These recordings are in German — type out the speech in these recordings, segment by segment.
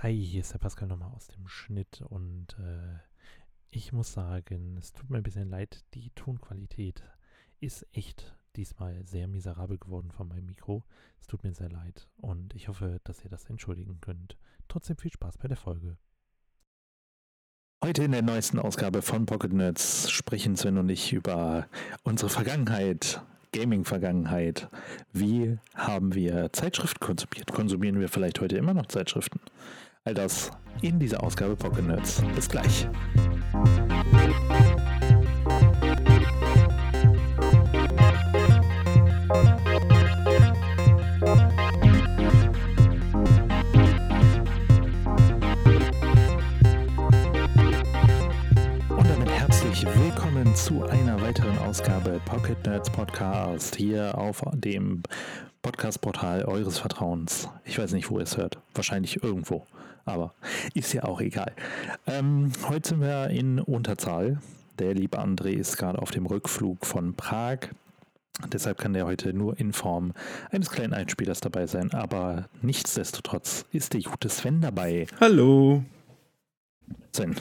Hi, hier ist der Pascal nochmal aus dem Schnitt und äh, ich muss sagen, es tut mir ein bisschen leid, die Tonqualität ist echt diesmal sehr miserabel geworden von meinem Mikro. Es tut mir sehr leid und ich hoffe, dass ihr das entschuldigen könnt. Trotzdem viel Spaß bei der Folge. Heute in der neuesten Ausgabe von Pocket Nerds sprechen Sven und ich über unsere Vergangenheit, Gaming-Vergangenheit. Wie haben wir Zeitschriften konsumiert? Konsumieren wir vielleicht heute immer noch Zeitschriften? All das in dieser Ausgabe Pocket Nerds. Bis gleich. Pocket Nerds Podcast hier auf dem Podcast-Portal eures Vertrauens. Ich weiß nicht, wo ihr es hört. Wahrscheinlich irgendwo. Aber ist ja auch egal. Ähm, heute sind wir in Unterzahl. Der liebe André ist gerade auf dem Rückflug von Prag. Deshalb kann der heute nur in Form eines kleinen Einspielers dabei sein. Aber nichtsdestotrotz ist der gute Sven dabei. Hallo. Sven,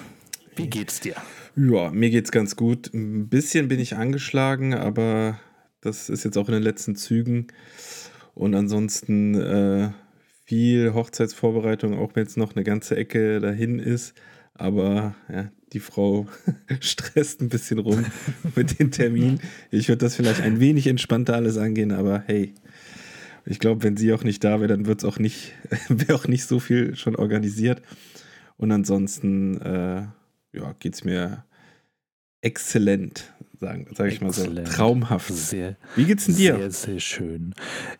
wie geht's dir? Ja, mir geht's ganz gut. Ein bisschen bin ich angeschlagen, aber das ist jetzt auch in den letzten Zügen. Und ansonsten äh, viel Hochzeitsvorbereitung, auch wenn jetzt noch eine ganze Ecke dahin ist. Aber ja, die Frau stresst ein bisschen rum mit den Terminen. Ich würde das vielleicht ein wenig entspannter alles angehen, aber hey, ich glaube, wenn sie auch nicht da wäre, dann wird es auch nicht, wäre auch nicht so viel schon organisiert. Und ansonsten, äh, ja, geht es mir exzellent, sagen, sage ich mal so. Traumhaft. Sehr, Wie geht's denn dir? Sehr, sehr schön.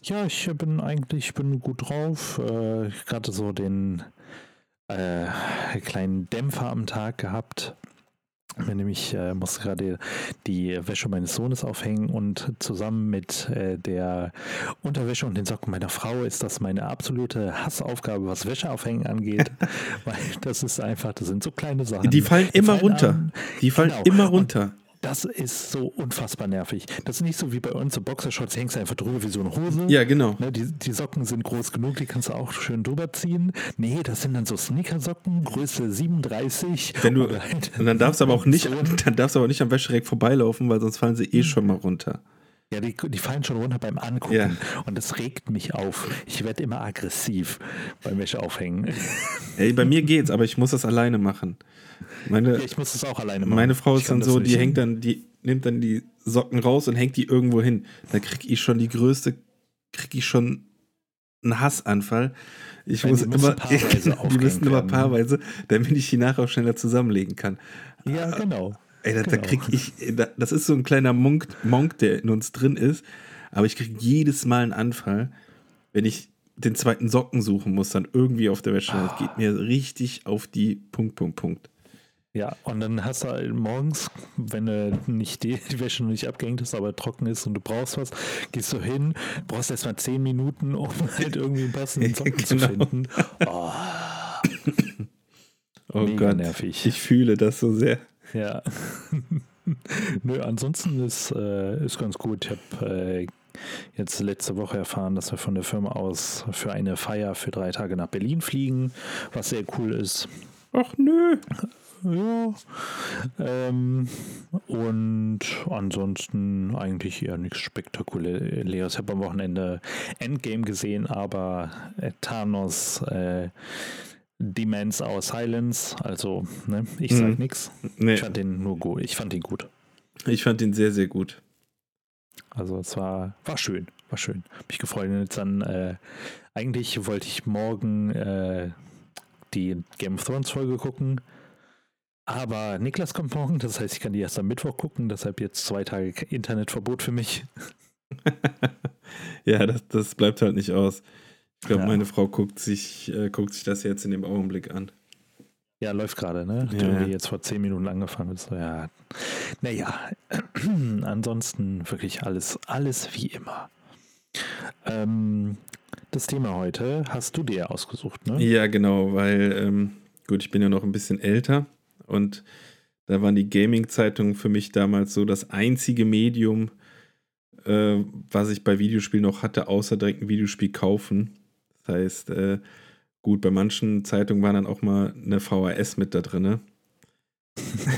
Ja, ich bin eigentlich ich bin gut drauf. Äh, Gerade so den äh, kleinen Dämpfer am Tag gehabt. Nämlich äh, musste gerade die Wäsche meines Sohnes aufhängen und zusammen mit äh, der Unterwäsche und den Socken meiner Frau ist das meine absolute Hassaufgabe, was Wäsche aufhängen angeht, weil das ist einfach, das sind so kleine Sachen. Die fallen immer runter. an. Die fallen Genau. immer Und runter. Das ist so unfassbar nervig. Das ist nicht so wie bei uns, so Boxershorts hängst du einfach drüber wie so eine Hose. Ja, genau. Ne, die, die Socken sind groß genug, die kannst du auch schön drüber ziehen. Nee, das sind dann so Sneakersocken, Größe 37. Wenn du, halt- und dann darfst du aber auch nicht, dann darfst du aber nicht am Wäschereck vorbeilaufen, weil sonst fallen sie eh schon mal runter. Ja, die, die fallen schon runter beim Angucken. Ja. Und das regt mich auf. Ich werde immer aggressiv beim Wäsche aufhängen. Ey, bei mir geht's, aber ich muss das alleine machen. Meine, ich muss das auch alleine machen. meine Frau ist dann so, die hängt dann, die nimmt dann die Socken raus und hängt die irgendwo hin. Da krieg ich schon die größte, krieg ich schon einen Hassanfall. Ich Weil muss die immer, paarweise die müssen immer paarweise, damit ich die nachher auch schneller zusammenlegen kann. Ja, genau. Ey, da, da Genau. krieg ich, da- das ist so ein kleiner Monk, Monk, der in uns drin ist, aber ich krieg jedes Mal einen Anfall, wenn ich den zweiten Socken suchen muss, dann irgendwie auf der Wäsche. Das geht mir richtig auf die Punkt, Punkt, Punkt. Ja, und dann hast du halt morgens, wenn du nicht die, die Wäsche noch nicht abgehängt hast, aber trocken ist und du brauchst was, gehst du hin, brauchst erstmal zehn Minuten, um halt irgendwie einen passenden Socken zu Genau. finden. Oh, Oh Mega Gott, nervig. ich fühle das so sehr. Ja. Nö, ansonsten ist, äh, ist ganz gut. Ich habe äh, jetzt letzte Woche erfahren, dass wir von der Firma aus für eine Feier für drei Tage nach Berlin fliegen, was sehr cool ist. Ach nö. Ja. Ähm, und ansonsten eigentlich eher nichts Spektakuläres. Ich habe am Wochenende Endgame gesehen, aber Thanos äh, Demands Our Silence. Also, ne, ich sag Mhm. nichts. Nee, Ich fand den nur gut. Ich fand ihn gut. ich fand ihn sehr, sehr gut. Also es war, war schön, war schön. Mich gefreut. Jetzt dann, äh, eigentlich wollte ich morgen äh, die Game of Thrones Folge gucken. Aber Niklas kommt morgen, das heißt, ich kann die erst am Mittwoch gucken, deshalb jetzt zwei Tage Internetverbot für mich. ja, das, das bleibt halt nicht aus. Ich glaube, Ja. meine Frau guckt sich, äh, guckt sich das jetzt in dem Augenblick an. Ja, läuft gerade, ne? Ja, irgendwie jetzt vor zehn Minuten angefangen. So, ja. Naja, ansonsten wirklich alles, alles wie immer. Ähm, das Thema heute hast du dir ausgesucht, ne? Ja, genau, weil, ähm, gut, ich bin ja noch ein bisschen älter und da waren die Gaming-Zeitungen für mich damals so das einzige Medium, äh, was ich bei Videospielen noch hatte, außer direkt ein Videospiel kaufen. Das heißt, äh, Gut, bei manchen Zeitungen war dann auch mal eine VHS mit da drin.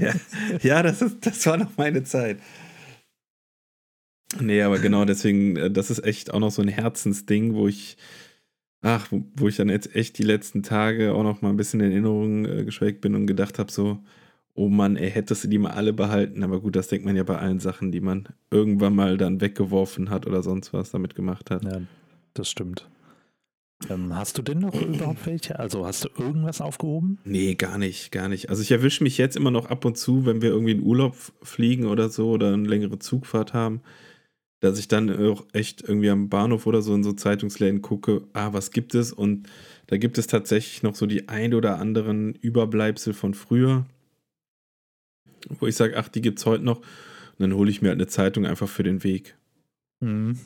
Ja, ja das, ist, das war noch meine Zeit. Nee, aber genau deswegen, äh, das ist echt auch noch so ein Herzensding, wo ich, ach, wo, wo ich dann jetzt echt die letzten Tage auch noch mal ein bisschen in Erinnerung äh, geschwelgt bin und gedacht habe, so, oh Mann, ey, hättest du die mal alle behalten. Aber gut, das denkt man ja bei allen Sachen, die man irgendwann mal dann weggeworfen hat oder sonst was damit gemacht hat. Ja, das stimmt. Ähm, hast du denn noch überhaupt welche? Also hast du irgendwas aufgehoben? Nee, gar nicht, gar nicht. Also ich erwische mich jetzt immer noch ab und zu, wenn wir irgendwie in Urlaub fliegen oder so oder eine längere Zugfahrt haben, dass ich dann auch echt irgendwie am Bahnhof oder so in so Zeitungsläden gucke, ah, was gibt es? Und da gibt es tatsächlich noch so die ein oder anderen Überbleibsel von früher, wo ich sage, ach, die gibt es heute noch. Und dann hole ich mir halt eine Zeitung einfach für den Weg. Mhm.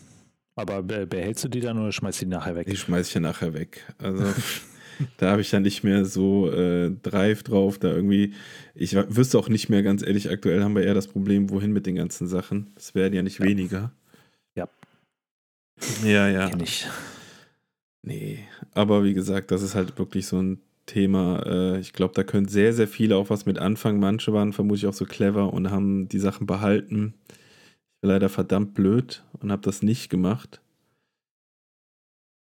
Aber behältst du die dann oder schmeißt du die nachher weg? Die schmeiß ich ja nachher weg. Also da habe ich ja nicht mehr so äh, Drive drauf. Da irgendwie, ich wüsste auch nicht mehr, ganz ehrlich, aktuell haben wir eher das Problem, wohin mit den ganzen Sachen. Es werden ja nicht ja. weniger. Ja. Ja, ja. Kenn ich. Nee, aber wie gesagt, das ist halt wirklich so ein Thema. Äh, ich glaube, da können sehr, sehr viele auch was mit anfangen. Manche waren vermutlich auch so clever und haben die Sachen behalten leider verdammt blöd und habe das nicht gemacht.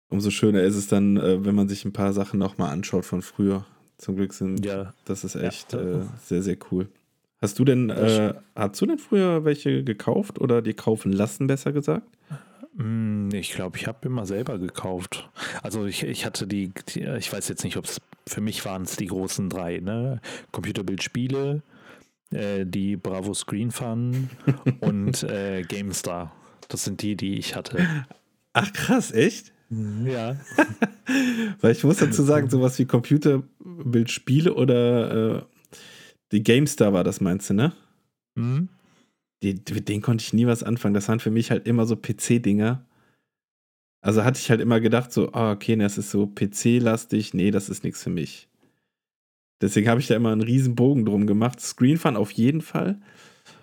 Umso schöner ist es dann, äh, wenn man sich ein paar Sachen nochmal anschaut von früher. Zum Glück sind, ja. das ist echt ja. äh, sehr, sehr cool. Hast du denn, äh, hast du denn früher welche gekauft oder die kaufen lassen, besser gesagt? Hm, ich glaube, ich habe immer selber gekauft. Also ich, ich hatte die, die ich weiß jetzt nicht, ob es für mich waren es die großen drei, ne? Computerbildspiele, äh, die Bravo Screen Fun und äh, GameStar. Das sind die, die ich hatte. Ach krass, echt? Ja. Weil ich muss dazu sagen, sowas wie Computerbildspiele oder äh, die GameStar war das, meinst du, ne? Mhm. Die, mit denen konnte ich nie was anfangen. Das waren für mich halt immer so PC-Dinger. Also hatte ich halt immer gedacht, so, oh, okay, das ist so PC-lastig. Nee, das ist nichts für mich. Deswegen habe ich da immer einen riesen Bogen drum gemacht. Screenfun auf jeden Fall.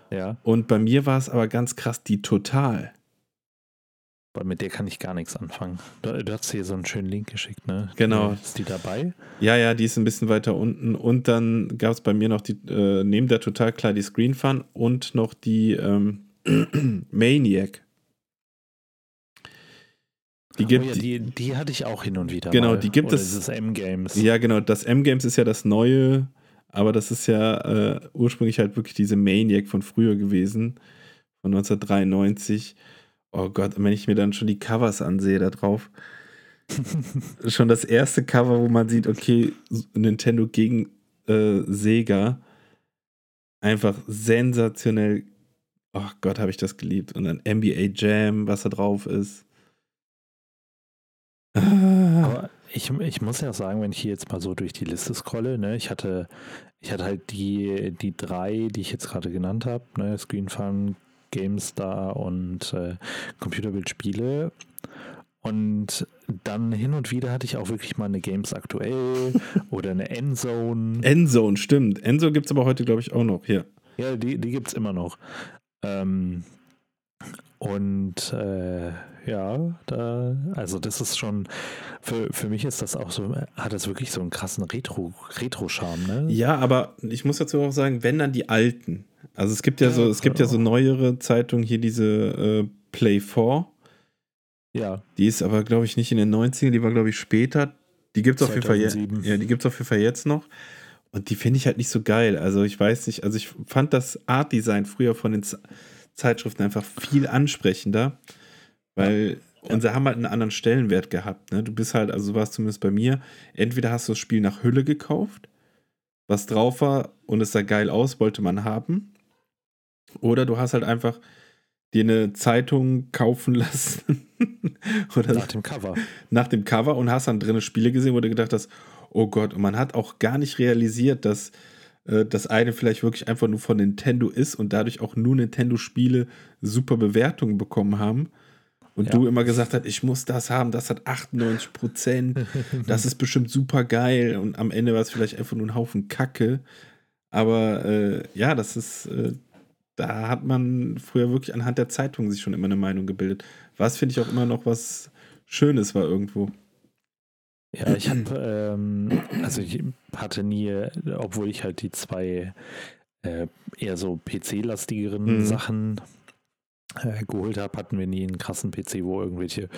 Ja. Und bei mir war es aber ganz krass die Total. Weil mit der kann ich gar nichts anfangen. Du, du hast hier so einen schönen Link geschickt, ne? Genau. Ist die dabei? Ja, ja, die ist ein bisschen weiter unten. Und dann gab es bei mir noch die, äh, neben der Total klar die Screenfun und noch die ähm, Maniac. Die, gibt, oh ja, die, die hatte ich auch hin und wieder. Genau, mal. die gibt Oder es. Das M-Games. Ja, genau. Das M-Games ist ja das neue, aber das ist ja äh, ursprünglich halt wirklich diese Maniac von früher gewesen, von 1993. Oh Gott, wenn ich mir dann schon die Covers ansehe da drauf. schon das erste Cover, wo man sieht, okay, Nintendo gegen äh, Sega. Einfach sensationell. Oh Gott, habe ich das geliebt. Und dann NBA Jam, was da drauf ist. Aber ich, ich muss ja sagen, wenn ich hier jetzt mal so durch die Liste scrolle, ne, ich hatte, ich hatte halt die, die drei, die ich jetzt gerade genannt habe, ne, Screen Fun, GameStar und äh, Computerbildspiele. Und dann hin und wieder hatte ich auch wirklich mal eine Games aktuell oder eine Endzone. Endzone, stimmt. Endzone gibt es aber heute, glaube ich, auch noch hier. Ja, die, die gibt es immer noch. Ähm, und äh, ja, da, also das ist schon, für, für mich ist das auch so, hat das wirklich so einen krassen Retro, Retro-Charme, ne? Ja, aber ich muss dazu auch sagen, wenn dann die alten. Also es gibt ja, ja so, es gibt ja so neuere Zeitungen, hier diese äh, Play 4. Ja. Die ist aber, glaube ich, nicht in den 90ern, die war, glaube ich, später. Die gibt es auf jeden Fall jetzt. Ja, die gibt es auf jeden Fall jetzt noch. Und die finde ich halt nicht so geil. Also ich weiß nicht, also ich fand das Art-Design früher von den Zeitschriften einfach viel ansprechender, weil ja. und sie haben halt einen anderen Stellenwert gehabt. Ne? Du bist halt, also war es zumindest bei mir, entweder hast du das Spiel nach Hülle gekauft, was drauf war und es sah geil aus, wollte man haben, oder du hast halt einfach dir eine Zeitung kaufen lassen. oder nach dem Cover. Nach dem Cover und hast dann drin Spiele gesehen, wo du gedacht hast, oh Gott, und man hat auch gar nicht realisiert, dass das eine vielleicht wirklich einfach nur von Nintendo ist und dadurch auch nur Nintendo-Spiele super Bewertungen bekommen haben. Und ja. du immer gesagt hast, ich muss das haben, das hat 98 Prozent, das ist bestimmt super geil. Und am Ende war es vielleicht einfach nur ein Haufen Kacke. Aber äh, ja, das ist, äh, da hat man früher wirklich anhand der Zeitung sich schon immer eine Meinung gebildet. Was finde ich auch immer noch was Schönes war irgendwo. Ja, ich habe, ähm, also ich hatte nie, obwohl ich halt die zwei äh, eher so PC-lastigeren mhm. Sachen äh, geholt habe, hatten wir nie einen krassen PC, wo irgendwelche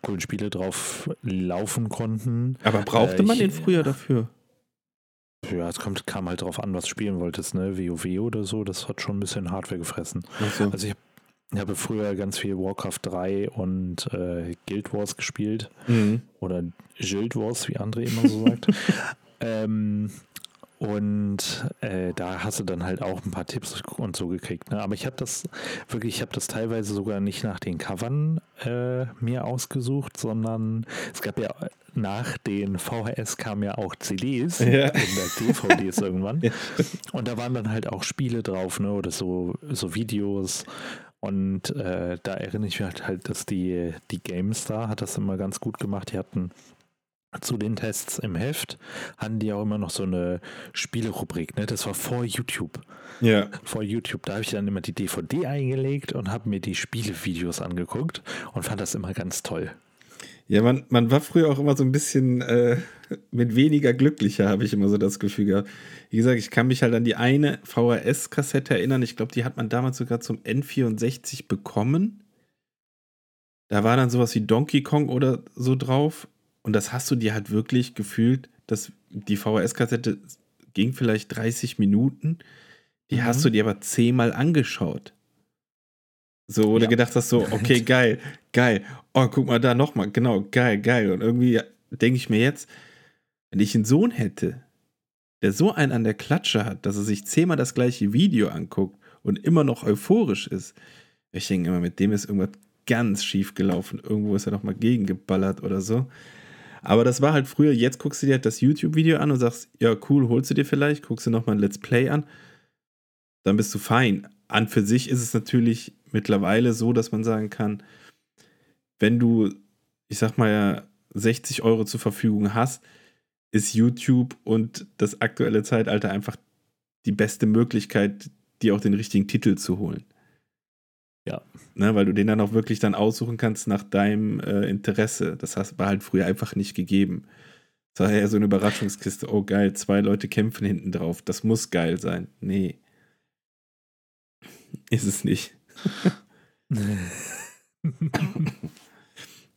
coolen Spiele drauf laufen konnten. Aber brauchte äh, man den früher dafür? Ja, es kommt, kam halt drauf an, was du spielen wolltest, ne? WoW oder so, das hat schon ein bisschen Hardware gefressen. So. Also ich ich habe früher ganz viel Warcraft 3 und äh, Guild Wars gespielt. Mhm. Oder Guild Wars, wie André immer so sagt. ähm, und äh, da hast du dann halt auch ein paar Tipps und so gekriegt. Ne? Aber ich habe das wirklich, ich habe das teilweise sogar nicht nach den Covern äh, mir ausgesucht, sondern es gab ja nach den VHS kamen ja auch CDs ja. und DVDs irgendwann. Ja. Und da waren dann halt auch Spiele drauf, ne? Oder so, so Videos. Und äh, da erinnere ich mich halt, dass die, die GameStar hat das immer ganz gut gemacht. Die hatten zu den Tests im Heft, hatten die auch immer noch so eine Spielerubrik. Ne? Das war vor YouTube. Ja. Vor YouTube. Da habe ich dann immer die DVD eingelegt und habe mir die Spielevideos angeguckt und fand das immer ganz toll. Ja, man, man war früher auch immer so ein bisschen äh, mit weniger glücklicher, habe ich immer so das Gefühl gehabt. Wie gesagt, ich kann mich halt an die eine VHS-Kassette erinnern. Ich glaube, die hat man damals sogar zum N64 bekommen. Da war dann sowas wie Donkey Kong oder so drauf. Und das hast du dir halt wirklich gefühlt, dass die VHS-Kassette ging vielleicht 30 Minuten. Die mhm. hast du dir aber zehnmal angeschaut. So, oder ja. gedacht hast, so, okay, geil, geil. Oh, guck mal da nochmal, genau, geil, geil. Und irgendwie denke ich mir jetzt, wenn ich einen Sohn hätte, der so einen an der Klatsche hat, dass er sich zehnmal das gleiche Video anguckt und immer noch euphorisch ist, ich denke immer, mit dem ist irgendwas ganz schief gelaufen. Irgendwo ist er noch mal gegengeballert oder so. Aber das war halt früher, jetzt guckst du dir halt das YouTube-Video an und sagst, ja, cool, holst du dir vielleicht, guckst du nochmal ein Let's Play an, dann bist du fein. An für sich ist es natürlich mittlerweile so, dass man sagen kann, wenn du, ich sag mal ja, 60 Euro zur Verfügung hast, ist YouTube und das aktuelle Zeitalter einfach die beste Möglichkeit, dir auch den richtigen Titel zu holen. Ja. Ne, weil du den dann auch wirklich dann aussuchen kannst nach deinem äh, Interesse. Das war halt früher einfach nicht gegeben. Das war ja so eine Überraschungskiste. Oh geil, zwei Leute kämpfen hinten drauf. Das muss geil sein. Nee. Ist es nicht.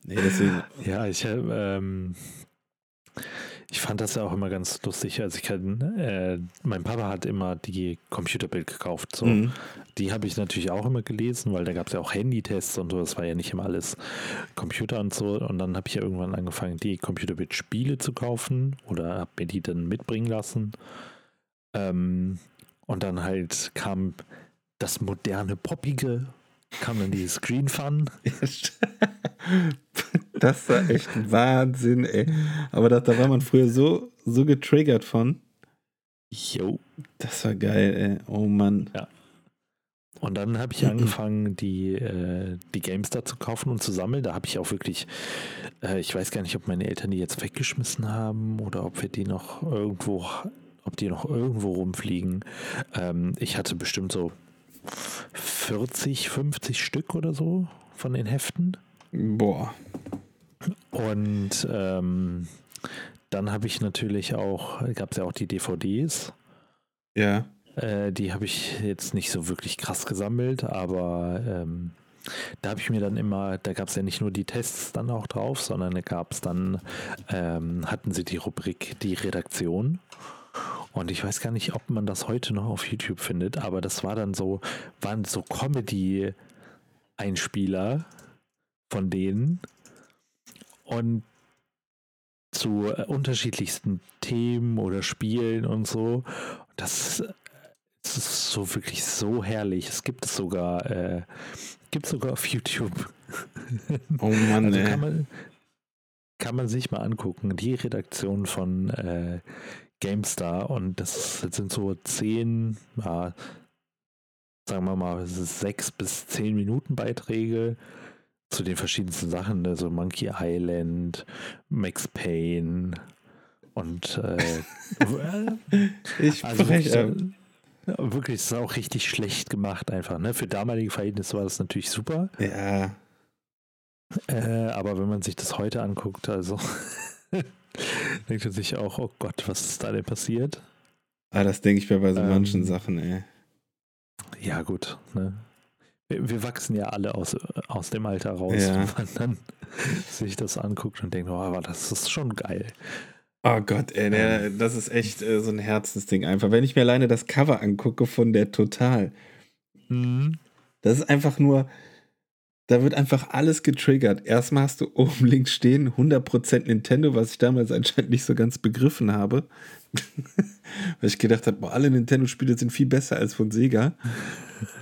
nee, deswegen. Ja, ich ähm, ich fand das ja auch immer ganz lustig. Also ich kann, äh, mein Papa hat immer die Computerbild gekauft. So. Mhm. Die habe ich natürlich auch immer gelesen, weil da gab es ja auch Handytests und so. Das war ja nicht immer alles Computer und so. Und dann habe ich ja irgendwann angefangen, die Computerbild-Spiele zu kaufen oder habe mir die dann mitbringen lassen. Ähm, und dann halt kam das moderne Poppige kam dann die Screen Fun. das war echt Wahnsinn, ey. Aber da, da war man früher so, so getriggert von. Jo. Das war geil, ey. Oh Mann. Ja. Und dann habe ich angefangen, die, äh, die GameStar zu kaufen und zu sammeln. Da habe ich auch wirklich, äh, ich weiß gar nicht, ob meine Eltern die jetzt weggeschmissen haben oder ob wir die noch irgendwo, ob die noch irgendwo rumfliegen. Ähm, ich hatte bestimmt so 40, 50 Stück oder so von den Heften. Boah. Und ähm, dann habe ich natürlich auch, gab es ja auch die DVDs. Ja. Äh, die habe ich jetzt nicht so wirklich krass gesammelt, aber ähm, da habe ich mir dann immer, da gab es ja nicht nur die Tests dann auch drauf, sondern da gab es dann, ähm, hatten sie die Rubrik die Redaktion. Und ich weiß gar nicht, ob man das heute noch auf YouTube findet, aber das war dann so, waren so Comedy-Einspieler von denen und zu äh, unterschiedlichsten Themen oder Spielen und so. Das, das ist so wirklich so herrlich. Es gibt es sogar, äh, gibt sogar auf YouTube. Oh Mann, also kann man, kann man sich mal angucken. Die Redaktion von äh, GameStar und das sind so zehn, ja, sagen wir mal, sechs bis zehn Minuten Beiträge zu den verschiedensten Sachen, also Monkey Island, Max Payne und äh, ich also wirklich, äh, wirklich ist auch richtig schlecht gemacht einfach. Ne? Für damalige Verhältnisse war das natürlich super. Ja. Äh, aber wenn man sich das heute anguckt, also denkt er sich auch, oh Gott, was ist da denn passiert? Ah, das denke ich mir bei so ähm, manchen Sachen, ey. Ja, gut. Ne? Wir, wir, wachsen ja alle aus, aus dem Alter raus, ja. wenn man dann sich das anguckt und denkt, oh, aber das ist schon geil. Oh Gott, ey, der, ähm. das ist echt äh, so ein Herzensding einfach. Wenn ich mir alleine das Cover angucke von der Total, mhm. das ist einfach nur, da wird einfach alles getriggert. Erstmal hast du oben links stehen 100% Nintendo, was ich damals anscheinend nicht so ganz begriffen habe. Weil ich gedacht habe, boah, alle Nintendo-Spiele sind viel besser als von Sega.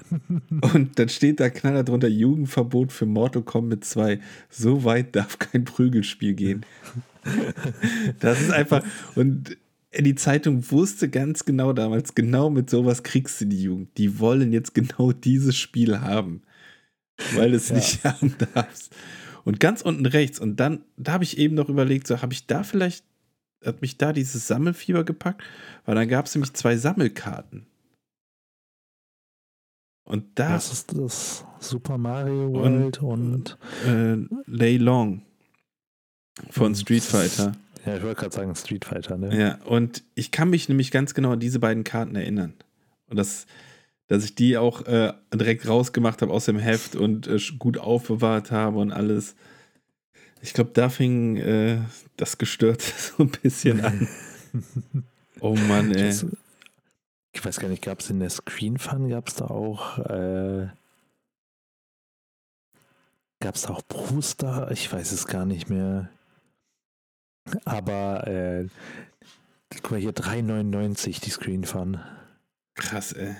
Und dann steht da knaller drunter Jugendverbot für Mortal Kombat 2. So weit darf kein Prügelspiel gehen. Das ist einfach. Und die Zeitung wusste ganz genau damals, genau mit sowas kriegst du die Jugend. Die wollen jetzt genau dieses Spiel haben. Weil es ja. nicht haben darfst. Und ganz unten rechts, und dann, da habe ich eben noch überlegt, so habe ich da vielleicht, hat mich da dieses Sammelfieber gepackt, weil dann gab es nämlich zwei Sammelkarten. Und da. Das ist das Super Mario World und. und äh, Lay Long von Street Fighter. Ja, ich wollte gerade sagen Street Fighter, ne? Ja, und ich kann mich nämlich ganz genau an diese beiden Karten erinnern. Und das, dass ich die auch äh, direkt rausgemacht habe aus dem Heft und äh, gut aufbewahrt habe und alles. Ich glaube, da fing äh, das gestört so ein bisschen an. oh Mann, ey. Das, ich weiß gar nicht, gab es in der Screen Fun, gab es da auch, äh, gab es da auch Brewster? Ich weiß es gar nicht mehr. Aber, äh, guck mal hier, 3,99 die Screen Fun. Krass, ey.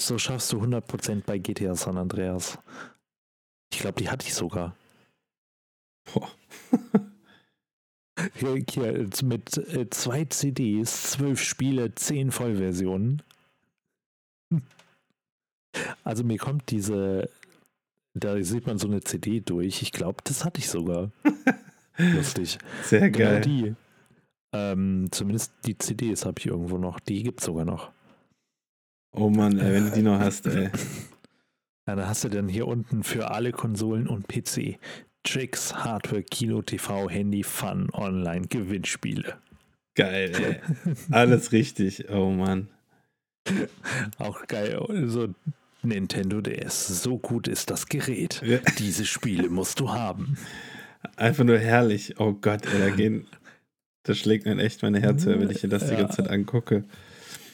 So schaffst du 100% bei GTA San Andreas. Ich glaube, die hatte ich sogar. Boah. hier, hier, mit äh, zwei CDs, zwölf Spiele, zehn Vollversionen. Also mir kommt diese, da sieht man so eine CD durch. Ich glaube, das hatte ich sogar. Lustig. Sehr genau geil. Genau die. Ähm, zumindest die CDs habe ich irgendwo noch. Die gibt es sogar noch. Oh Mann, ey, wenn du die noch hast, ey. Ja, dann hast du dann hier unten für alle Konsolen und PC Tricks, Hardware, Kino, TV, Handy, Fun, Online, Gewinnspiele. Geil, ey. Alles richtig. Oh Mann. Auch geil. So Nintendo DS. So gut ist das Gerät. Ja. Diese Spiele musst du haben. Einfach nur herrlich. Oh Gott, ey, da gehen. Das schlägt mir echt meine Herz wenn ich mir das die ganze Zeit angucke.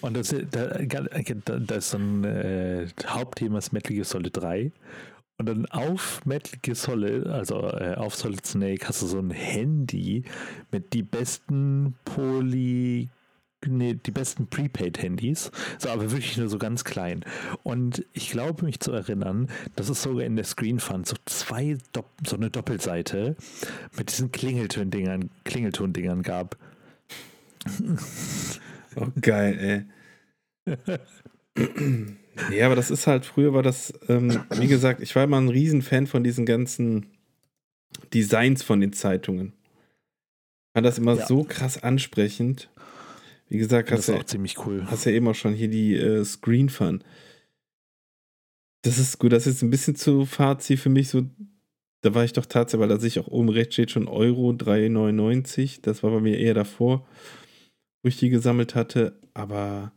Und das, da, da ist so ein äh, Hauptthema ist Metal Gear Solid 3. Und dann auf Metal Gear Solid, also äh, auf Solid Snake, hast du so ein Handy mit die besten Poly nee, die besten Prepaid-Handys, so aber wirklich nur so ganz klein. Und ich glaube mich zu erinnern, dass es sogar in der Screen Fund so zwei, so eine Doppelseite mit diesen Klingelton-Dingern, Klingelton-Dingern gab. Oh, geil, ey. ja, aber das ist halt, früher war das, ähm, wie gesagt, ich war immer ein Riesenfan von diesen ganzen Designs von den Zeitungen. Ich fand das immer ja. so krass ansprechend. Wie gesagt, hast du ja, auch ziemlich cool. Hast ja eben auch schon hier die äh, Screen Fun. Das ist gut, das ist ein bisschen zu Fazit für mich so. Da war ich doch tatsächlich, weil da sich auch oben rechts steht schon Euro 3,99. Das war bei mir eher davor, wo ich die gesammelt hatte. Aber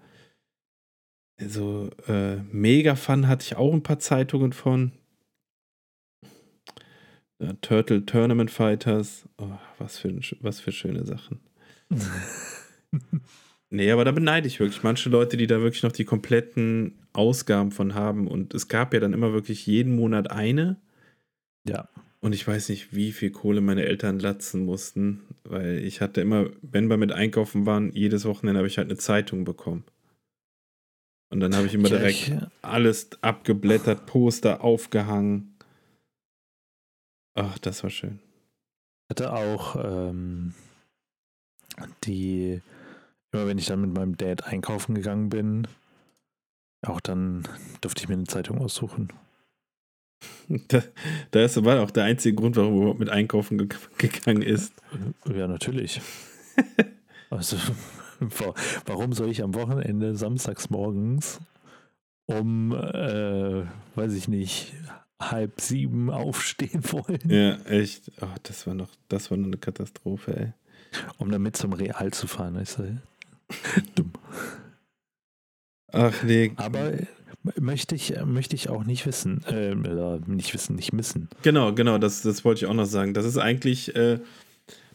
also äh, Mega Fun hatte ich auch ein paar Zeitungen von. Ja, Turtle Tournament Fighters. Oh, was für, was für schöne Sachen. nee, aber da beneide ich wirklich manche Leute, die da wirklich noch die kompletten Ausgaben von haben. Und es gab ja dann immer wirklich jeden Monat eine. Ja. Und ich weiß nicht, wie viel Kohle meine Eltern latzen mussten, weil ich hatte immer, wenn wir mit einkaufen waren, jedes Wochenende habe ich halt eine Zeitung bekommen. Und dann habe ich immer ja, direkt ich, alles abgeblättert, Poster aufgehangen. Ach, das war schön. Ich hatte auch ähm, die immer wenn ich dann mit meinem Dad einkaufen gegangen bin, auch dann durfte ich mir eine Zeitung aussuchen. Da, da ist aber auch der einzige Grund, warum er überhaupt mit einkaufen ge gegangen ist. Ja, natürlich. also, warum soll ich am Wochenende samstags morgens um, äh, weiß ich nicht, halb sieben aufstehen wollen? Ja, echt. Oh, das war noch, das war noch eine Katastrophe, ey. Um damit zum Real zu fahren, ist er dumm. Ach nee. Aber möchte ich, möchte ich auch nicht wissen, äh, nicht wissen, nicht missen. Genau, genau, das, das wollte ich auch noch sagen. Das ist eigentlich, äh,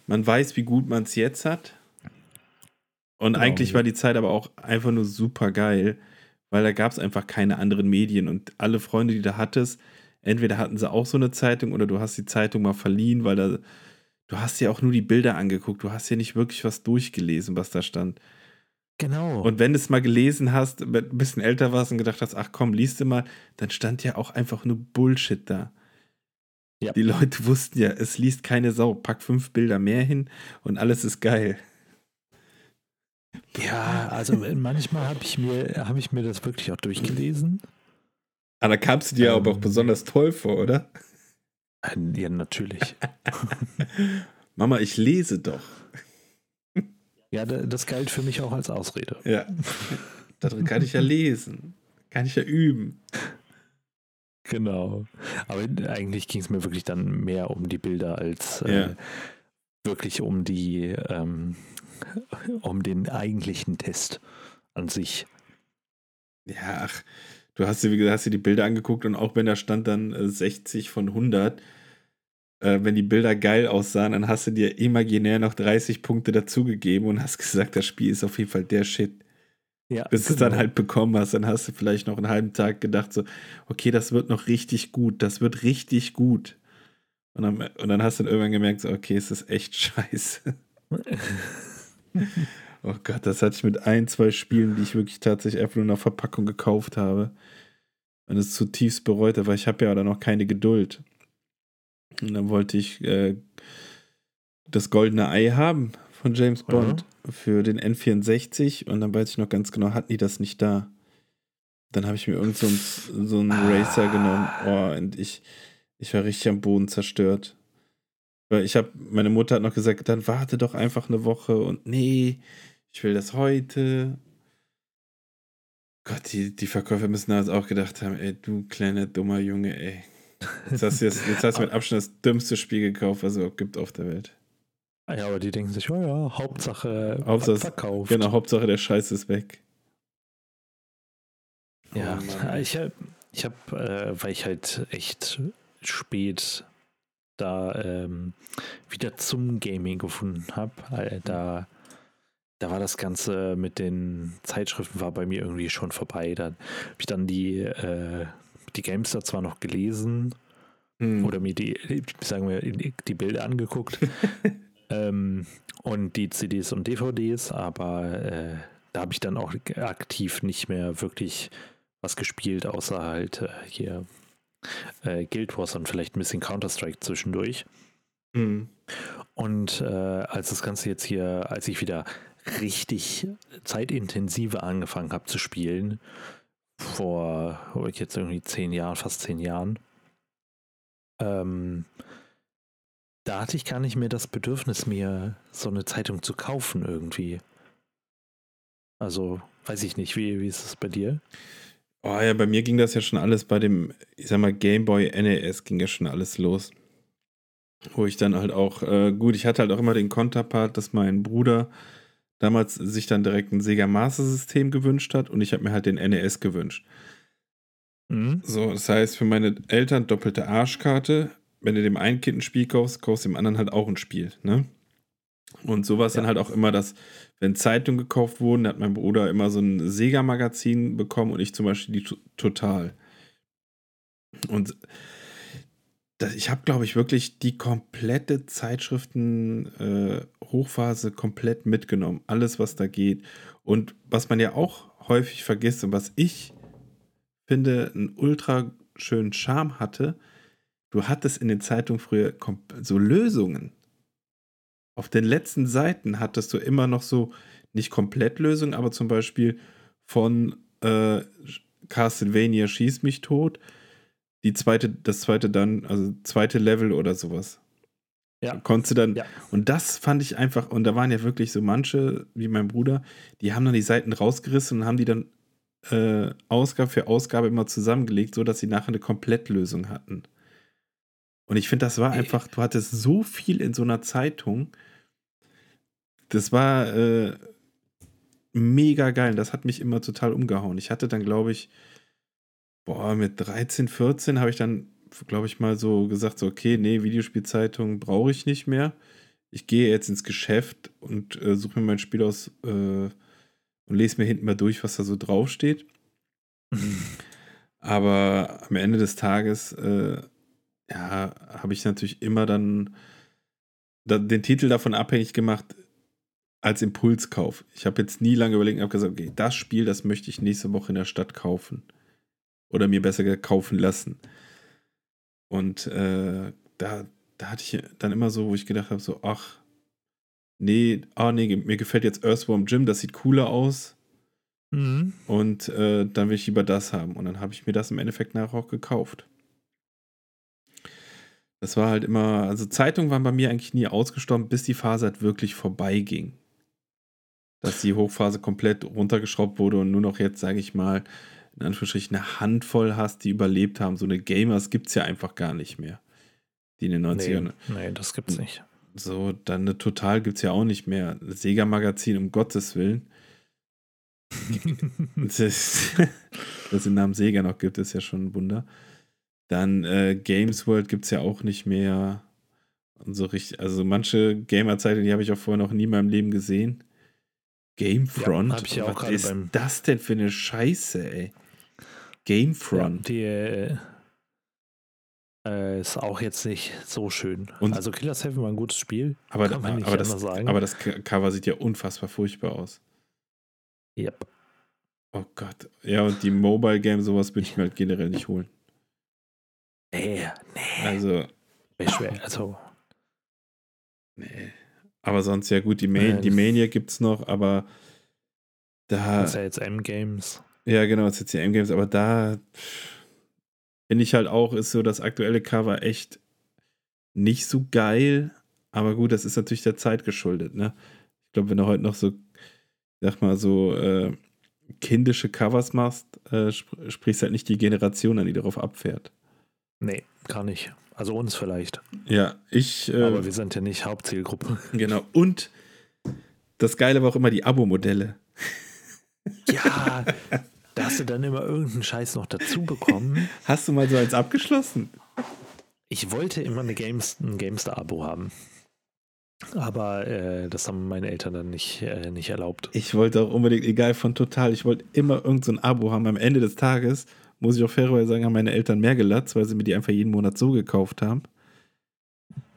man weiß, wie gut man es jetzt hat. Und genau, eigentlich war die Zeit aber auch einfach nur super geil, weil da gab es einfach keine anderen Medien und alle Freunde, die du hattest, entweder hatten sie auch so eine Zeitung oder du hast die Zeitung mal verliehen, weil da, du hast ja auch nur die Bilder angeguckt, du hast ja nicht wirklich was durchgelesen, was da stand. Genau. Und wenn du es mal gelesen hast, ein bisschen älter warst und gedacht hast, ach komm, liest du mal, dann stand ja auch einfach nur Bullshit da. Ja. Die Leute wussten ja, es liest keine Sau. Pack fünf Bilder mehr hin und alles ist geil. Ja, also manchmal habe ich, mir, hab ich mir das wirklich auch durchgelesen. Aber da kamst du dir ähm, aber auch besonders toll vor, oder? Äh, ja, natürlich. Mama, ich lese doch. Ja, das galt für mich auch als Ausrede. Ja. Darin kann ich ja lesen. Kann ich ja üben. Genau. Aber eigentlich ging es mir wirklich dann mehr um die Bilder als äh, ja. wirklich um die, ähm, um den eigentlichen Test an sich. Ja, ach, du hast dir, wie gesagt, hast dir die Bilder angeguckt und auch wenn da stand dann 60 äh, von 100, äh, wenn die Bilder geil aussahen, dann hast du dir imaginär noch 30 Punkte dazugegeben und hast gesagt, das Spiel ist auf jeden Fall der Shit. Ja, Bis du es dann genau. halt bekommen hast, dann hast du vielleicht noch einen halben Tag gedacht, so, okay, das wird noch richtig gut, das wird richtig gut. Und dann, und dann hast du dann irgendwann gemerkt, so, okay, es ist echt scheiße. oh Gott, das hatte ich mit ein, zwei Spielen, die ich wirklich tatsächlich einfach nur nach Verpackung gekauft habe. Und es zutiefst bereut, weil ich habe ja da noch keine Geduld. Und dann wollte ich äh, das goldene Ei haben von James Bond mhm. für den N64 und dann weiß ich noch ganz genau, hatten die das nicht da. Dann habe ich mir irgend so einen, so einen ah. Racer genommen. Oh, und ich, ich war richtig am Boden zerstört. Weil ich habe, meine Mutter hat noch gesagt, dann warte doch einfach eine Woche und nee, ich will das heute. Gott, die, die Verkäufer müssen da auch gedacht haben, ey, du kleiner dummer Junge, ey. Jetzt hast du, jetzt, jetzt hast du mit Abstand das dümmste Spiel gekauft, was es überhaupt gibt auf der Welt. Ah ja, aber die denken sich, oh ja, Hauptsache, Hauptsache verkauft. Genau, Hauptsache der Scheiß ist weg. Ja, oh ich habe, ich hab, äh, weil ich halt echt spät da ähm, wieder zum Gaming gefunden habe, äh, da, da war das Ganze mit den Zeitschriften war bei mir irgendwie schon vorbei. Da habe ich dann die äh, die Games da zwar noch gelesen hm. oder mir die, sagen wir, die Bilder angeguckt ähm, und die CDs und DVDs, aber äh, da habe ich dann auch aktiv nicht mehr wirklich was gespielt, außer halt äh, hier äh, Guild Wars und vielleicht ein bisschen Counter-Strike zwischendurch. Mhm. Und äh, als das Ganze jetzt hier, als ich wieder richtig zeitintensiver angefangen habe zu spielen, vor jetzt irgendwie zehn Jahren, fast zehn Jahren. Ähm, da hatte ich gar nicht mehr das Bedürfnis, mir so eine Zeitung zu kaufen irgendwie. Also, weiß ich nicht, wie, wie ist es bei dir? Oh ja, bei mir ging das ja schon alles bei dem, ich sag mal, Game Boy NES ging ja schon alles los. Wo ich dann halt auch, äh, gut, ich hatte halt auch immer den Konterpart, dass mein Bruder damals sich dann direkt ein Sega Master System gewünscht hat und ich habe mir halt den NES gewünscht. Mhm. So, das heißt für meine Eltern doppelte Arschkarte. Wenn du dem einen Kind ein Spiel kaufst, kaufst du dem anderen halt auch ein Spiel, ne? Und so war es ja. dann halt auch immer, dass, wenn Zeitungen gekauft wurden, hat mein Bruder immer so ein Sega-Magazin bekommen und ich zum Beispiel die Total. Und das, ich habe, glaube ich, wirklich die komplette Zeitschriften-Hochphase äh, komplett mitgenommen. Alles, was da geht. Und was man ja auch häufig vergisst und was ich finde, einen ultra schönen Charme hatte, du hattest in den Zeitungen früher so Lösungen. Auf den letzten Seiten hattest du immer noch so, nicht komplett Lösungen, aber zum Beispiel von äh, Castlevania Schieß mich tot die zweite, das zweite dann, also zweite Level oder sowas. Ja. Konntest du dann, ja. und das fand ich einfach, und da waren ja wirklich so manche, wie mein Bruder, die haben dann die Seiten rausgerissen und haben die dann äh, Ausgabe für Ausgabe immer zusammengelegt, sodass sie nachher eine Komplettlösung hatten. Und ich finde, das war einfach, du hattest so viel in so einer Zeitung, das war äh, mega geil. Das hat mich immer total umgehauen. Ich hatte dann, glaube ich, boah, mit 13, 14 habe ich dann, glaube ich, mal so gesagt, so, okay, nee, Videospielzeitung brauche ich nicht mehr. Ich gehe jetzt ins Geschäft und äh, suche mir mein Spiel aus äh, und lese mir hinten mal durch, was da so draufsteht. Aber am Ende des Tages, äh, ja, habe ich natürlich immer dann da, den Titel davon abhängig gemacht als Impulskauf. Ich habe jetzt nie lange überlegt und habe gesagt, okay, das Spiel, das möchte ich nächste Woche in der Stadt kaufen. Oder mir besser kaufen lassen. Und äh, da, da hatte ich dann immer so, wo ich gedacht habe, so, ach, nee, ah, nee, mir gefällt jetzt Earthworm Jim, das sieht cooler aus. Mhm. Und äh, dann will ich lieber das haben. Und dann habe ich mir das im Endeffekt nachher auch gekauft. Das war halt immer, also Zeitungen waren bei mir eigentlich nie ausgestorben, bis die Phase halt wirklich vorbeiging. Dass die Hochphase komplett runtergeschraubt wurde und nur noch jetzt, sage ich mal, in Anführungsstrichen eine Handvoll hast, die überlebt haben. So eine Gamers gibt es ja einfach gar nicht mehr. Die in den 90ern. Nee, nee das gibt's nicht. So, dann eine Total gibt es ja auch nicht mehr. Sega-Magazin, um Gottes Willen. das, dass es den Namen Sega noch gibt, ist ja schon ein Wunder. Dann äh, Games World gibt es ja auch nicht mehr. Und so richtig, also manche Gamer-Zeitungen, die habe ich auch vorher noch nie in meinem Leben gesehen. Gamefront? Ja, Was ist beim das denn für eine Scheiße, ey? Gamefront. Ja, die äh, äh, ist auch jetzt nicht so schön. Und also Killer 7 war ein gutes Spiel. Aber, kann man nicht aber, das, sagen. aber das Cover sieht ja unfassbar furchtbar aus. Yep. Oh Gott. Ja, und die Mobile Game, sowas würde ich mir halt generell nicht holen. Nee, nee. Also. Schwer, also. Nee. Aber sonst ja gut, die, Man die Mania gibt es noch, aber da. Das ist ja jetzt M-Games. Ja, genau, das ist jetzt die M-Games, aber da finde ich halt auch, ist so das aktuelle Cover echt nicht so geil. Aber gut, das ist natürlich der Zeit geschuldet, ne? Ich glaube, wenn du heute noch so, sag mal, so äh, kindische Covers machst, äh, sp sprichst halt nicht die Generation an, die darauf abfährt. Nee, gar nicht. Also uns vielleicht. Ja, ich. Äh, Aber wir sind ja nicht Hauptzielgruppe. Genau. Und das Geile war auch immer die Abo-Modelle. Ja, da hast du dann immer irgendeinen Scheiß noch dazu bekommen. Hast du mal so eins abgeschlossen? Ich wollte immer eine Games, ein GameStar-Abo haben. Aber äh, das haben meine Eltern dann nicht, äh, nicht erlaubt. Ich wollte auch unbedingt, egal von total, ich wollte immer irgendein so Abo haben. Am Ende des Tages, muss ich auch fairerweise sagen, haben meine Eltern mehr gelatzt, weil sie mir die einfach jeden Monat so gekauft haben.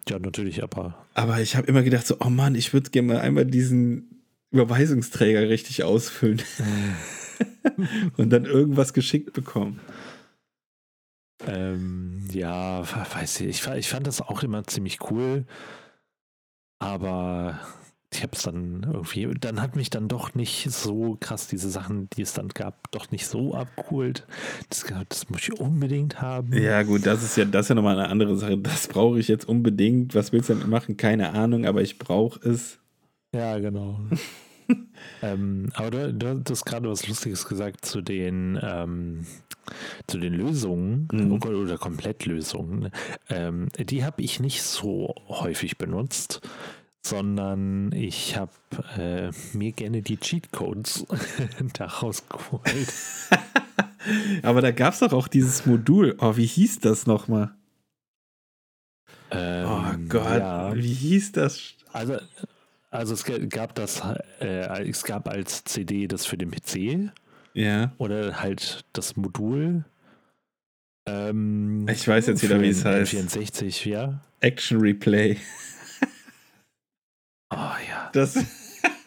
Ja, natürlich, aber. Aber ich habe immer gedacht, so, oh Mann, ich würde gerne mal einmal diesen Überweisungsträger richtig ausfüllen. Und dann irgendwas geschickt bekommen. Ähm, ja, weiß ich. ich. Ich fand das auch immer ziemlich cool. Aber ich habe es dann irgendwie, dann hat mich dann doch nicht so krass diese Sachen, die es dann gab, doch nicht so abgeholt. Das, das muss ich unbedingt haben. Ja, gut, das ist ja, das ist ja nochmal eine andere Sache. Das brauche ich jetzt unbedingt. Was willst du damit machen? Keine Ahnung, aber ich brauche es. Ja, genau. ähm, aber du, du hast gerade was Lustiges gesagt zu den, ähm, zu den Lösungen mhm. oder, oder Komplettlösungen. Ähm, die habe ich nicht so häufig benutzt sondern ich habe äh, mir gerne die Cheatcodes daraus geholt. Aber da gab es doch auch dieses Modul. Oh, wie hieß das nochmal? Ähm, oh Gott, ja. wie hieß das? Also, also es gab das, äh, es gab als CD das für den PC. Ja. Oder halt das Modul. Ähm, ich weiß jetzt wieder, wie es heißt. 64, ja. Action Replay. Oh ja. Das,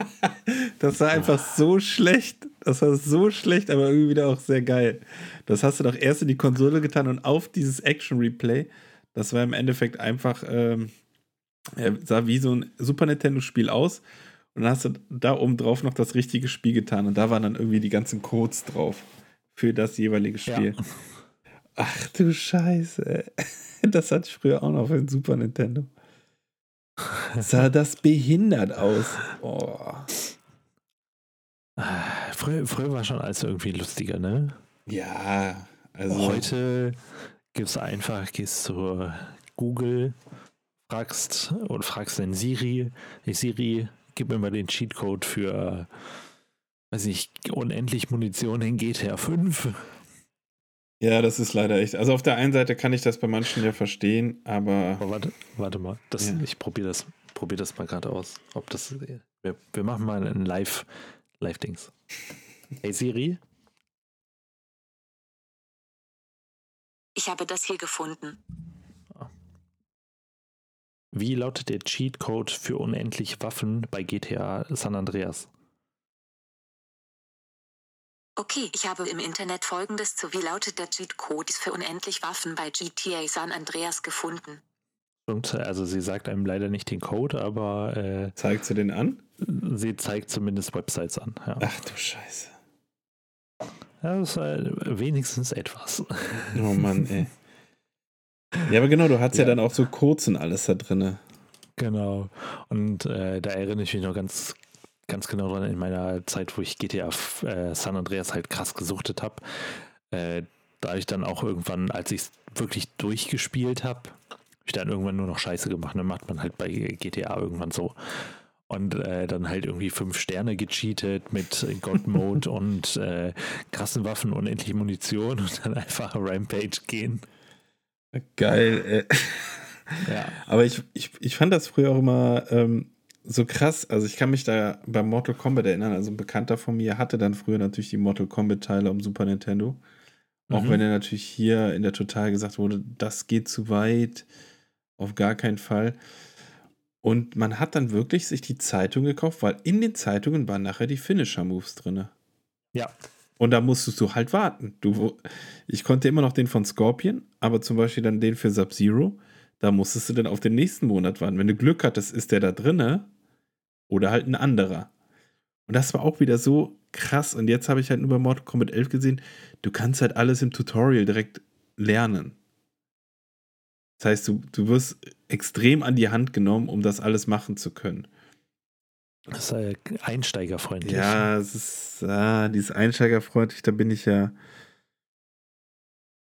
das war einfach so schlecht. Das war so schlecht, aber irgendwie wieder auch sehr geil. Das hast du doch erst in die Konsole getan und auf dieses Action Replay. Das war im Endeffekt einfach, ähm, sah wie so ein Super Nintendo-Spiel aus. Und dann hast du da oben drauf noch das richtige Spiel getan. Und da waren dann irgendwie die ganzen Codes drauf für das jeweilige Spiel. Ja. Ach du Scheiße. Das hatte ich früher auch noch für den Super Nintendo. Sah das behindert aus. Oh. Früher, früher war schon alles irgendwie lustiger, ne? Ja, also. Heute gibst du einfach, gehst zu Google, fragst und fragst den Siri, hey Siri, gib mir mal den Cheatcode für, weiß ich, unendlich Munition in GTA 5. Ja, das ist leider echt. Also auf der einen Seite kann ich das bei manchen ja verstehen, aber. aber warte, warte mal. Das, ja. Ich probiere das, probier das mal gerade aus. Ob das. Wir, wir machen mal ein Live, Live-Dings. Hey Siri. Ich habe das hier gefunden. Wie lautet der Cheatcode für unendlich Waffen bei GTA San Andreas? Okay, ich habe im Internet folgendes zu Wie lautet der Cheatcode für unendlich Waffen bei GTA San Andreas gefunden. Und also sie sagt einem leider nicht den Code, aber äh, zeigt sie den an? Sie zeigt zumindest Websites an. Ja. Ach du Scheiße. Ja, das ist äh, wenigstens etwas. Oh Mann, ey. Ja, aber genau, du hast ja. ja, dann auch so kurz und alles da drin. Genau. Und äh, da erinnere ich mich noch ganz, ganz genau dran in meiner Zeit, wo ich GTA äh, San Andreas halt krass gesuchtet habe. Äh, da ich dann auch irgendwann, als ich es wirklich durchgespielt habe, habe ich dann irgendwann nur noch Scheiße gemacht. Dann macht man halt bei GTA irgendwann so. Und äh, dann halt irgendwie fünf Sterne gecheatet mit God Mode und äh, krassen Waffen, und unendlich Munition und dann einfach Rampage gehen. Geil, ey. Ja. Aber ich, ich, ich fand das früher auch immer ähm, so krass. Also ich kann mich da bei Mortal Kombat erinnern. Also ein Bekannter von mir hatte dann früher natürlich die Mortal Kombat-Teile um Super Nintendo. Auch mhm. wenn er natürlich hier in der Total gesagt wurde, das geht zu weit, auf gar keinen Fall. Und man hat dann wirklich sich die Zeitung gekauft, weil in den Zeitungen waren nachher die Finisher-Moves drin. Ja. Und da musstest du halt warten. Du, ich konnte immer noch den von Scorpion, aber zum Beispiel dann den für Sub-Zero. Da musstest du dann auf den nächsten Monat warten. Wenn du Glück hattest, ist der da drinne oder halt ein anderer. Und das war auch wieder so krass. Und jetzt habe ich halt nur bei Mortal Kombat 11 gesehen, du kannst halt alles im Tutorial direkt lernen. Das heißt, du, du wirst extrem an die Hand genommen, um das alles machen zu können. Das ist einsteigerfreundlich. Ja, es ist, ah, dieses einsteigerfreundlich, da bin ich ja.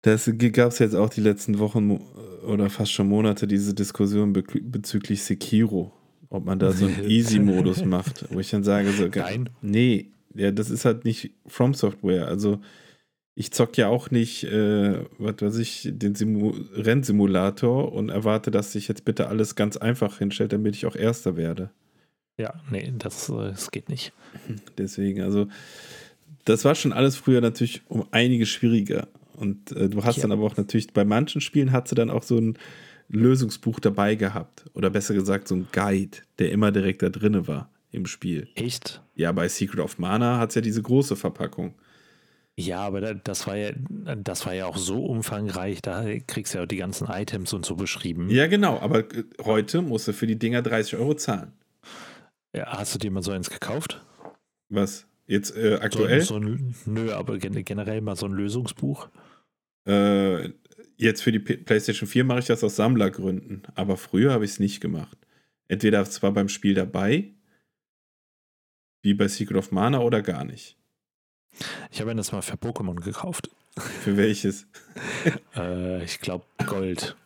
Das gab es jetzt auch die letzten Wochen oder fast schon Monate diese Diskussion be bezüglich Sekiro, ob man da so einen Easy-Modus macht, wo ich dann sage so, Nein. nee, ja, das ist halt nicht From Software. Also ich zock ja auch nicht, äh, was weiß ich, den Simu Rennsimulator und erwarte, dass sich jetzt bitte alles ganz einfach hinstellt, damit ich auch Erster werde. Ja, nee, das, äh, das geht nicht. Deswegen, also, das war schon alles früher natürlich um einiges schwieriger. Und äh, du hast ja. dann aber auch natürlich, bei manchen Spielen hat sie dann auch so ein Lösungsbuch dabei gehabt. Oder besser gesagt, so ein Guide, der immer direkt da drin war im Spiel. Echt? Ja, bei Secret of Mana hat es ja diese große Verpackung. Ja, aber das war ja, das war ja auch so umfangreich, da kriegst du ja auch die ganzen Items und so beschrieben. Ja, genau, aber äh, heute musst du für die Dinger 30 Euro zahlen. Ja, hast du dir mal so eins gekauft? Was? Jetzt äh, aktuell? So, so ein, nö, aber generell mal so ein Lösungsbuch. Äh, jetzt für die P PlayStation 4 mache ich das aus Sammlergründen, aber früher habe ich es nicht gemacht. Entweder zwar beim Spiel dabei, wie bei Secret of Mana, oder gar nicht. Ich habe mir das mal für Pokémon gekauft. Für welches? äh, ich glaube Gold.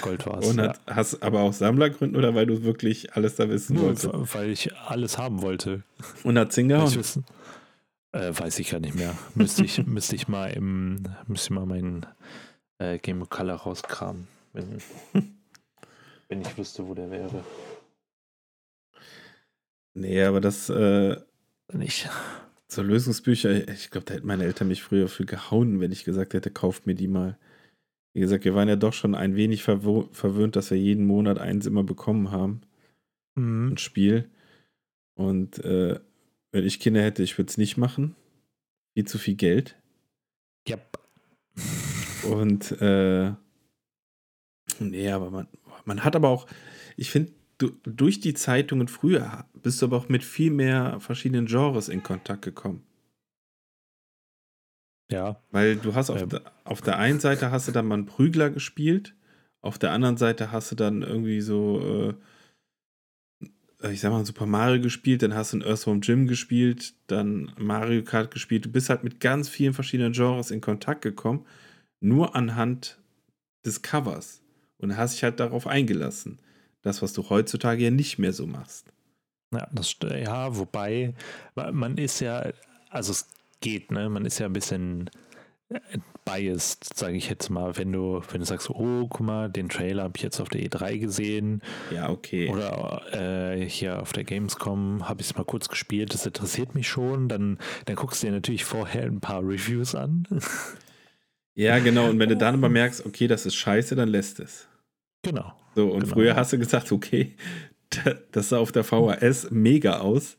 Gold war es. Und hat, ja. hast aber auch Sammlergründen oder weil du wirklich alles da wissen Nur, wolltest? Weil ich alles haben wollte. Und hat hingehauen? Wissen, äh, weiß ich gar nicht mehr. Müsste ich, müsste ich mal im, müsste ich mal meinen äh, Game of Color rauskramen, wenn, wenn ich wüsste, wo der wäre. Nee, aber das äh, nicht. So Lösungsbücher, ich glaube, da hätten meine Eltern mich früher für gehauen, wenn ich gesagt hätte, kauft mir die mal. Wie gesagt, wir waren ja doch schon ein wenig verwöhnt, dass wir jeden Monat eins immer bekommen haben. Mhm. Ein Spiel. Und äh, wenn ich Kinder hätte, ich würde es nicht machen. Viel zu viel Geld. Ja. Und äh, nee, aber man, man hat aber auch, ich finde, du, durch die Zeitungen früher bist du aber auch mit viel mehr verschiedenen Genres in Kontakt gekommen. Ja. Weil du hast auf, ähm. der, auf der einen Seite hast du dann mal einen Prügler gespielt, auf der anderen Seite hast du dann irgendwie so, äh, ich sag mal, Super Mario gespielt, dann hast du ein Earthworm Jim gespielt, dann Mario Kart gespielt. Du bist halt mit ganz vielen verschiedenen Genres in Kontakt gekommen, nur anhand des Covers. Und hast dich halt darauf eingelassen. Das, was du heutzutage ja nicht mehr so machst. Ja, das, ja, wobei, ma- man ist ja, also es geht, ne? Man ist ja ein bisschen äh, biased, sage ich jetzt mal, wenn du, wenn du sagst, oh, guck mal, den Trailer habe ich jetzt auf der E3 gesehen Ja, okay. oder äh, hier auf der Gamescom habe ich es mal kurz gespielt, das interessiert mich schon, dann, dann guckst du dir natürlich vorher ein paar Reviews an. ja, genau. Und wenn du dann aber merkst, okay, das ist scheiße, dann lässt es. genau. So, und Genau. früher hast du gesagt, okay, das sah auf der VHS mega aus.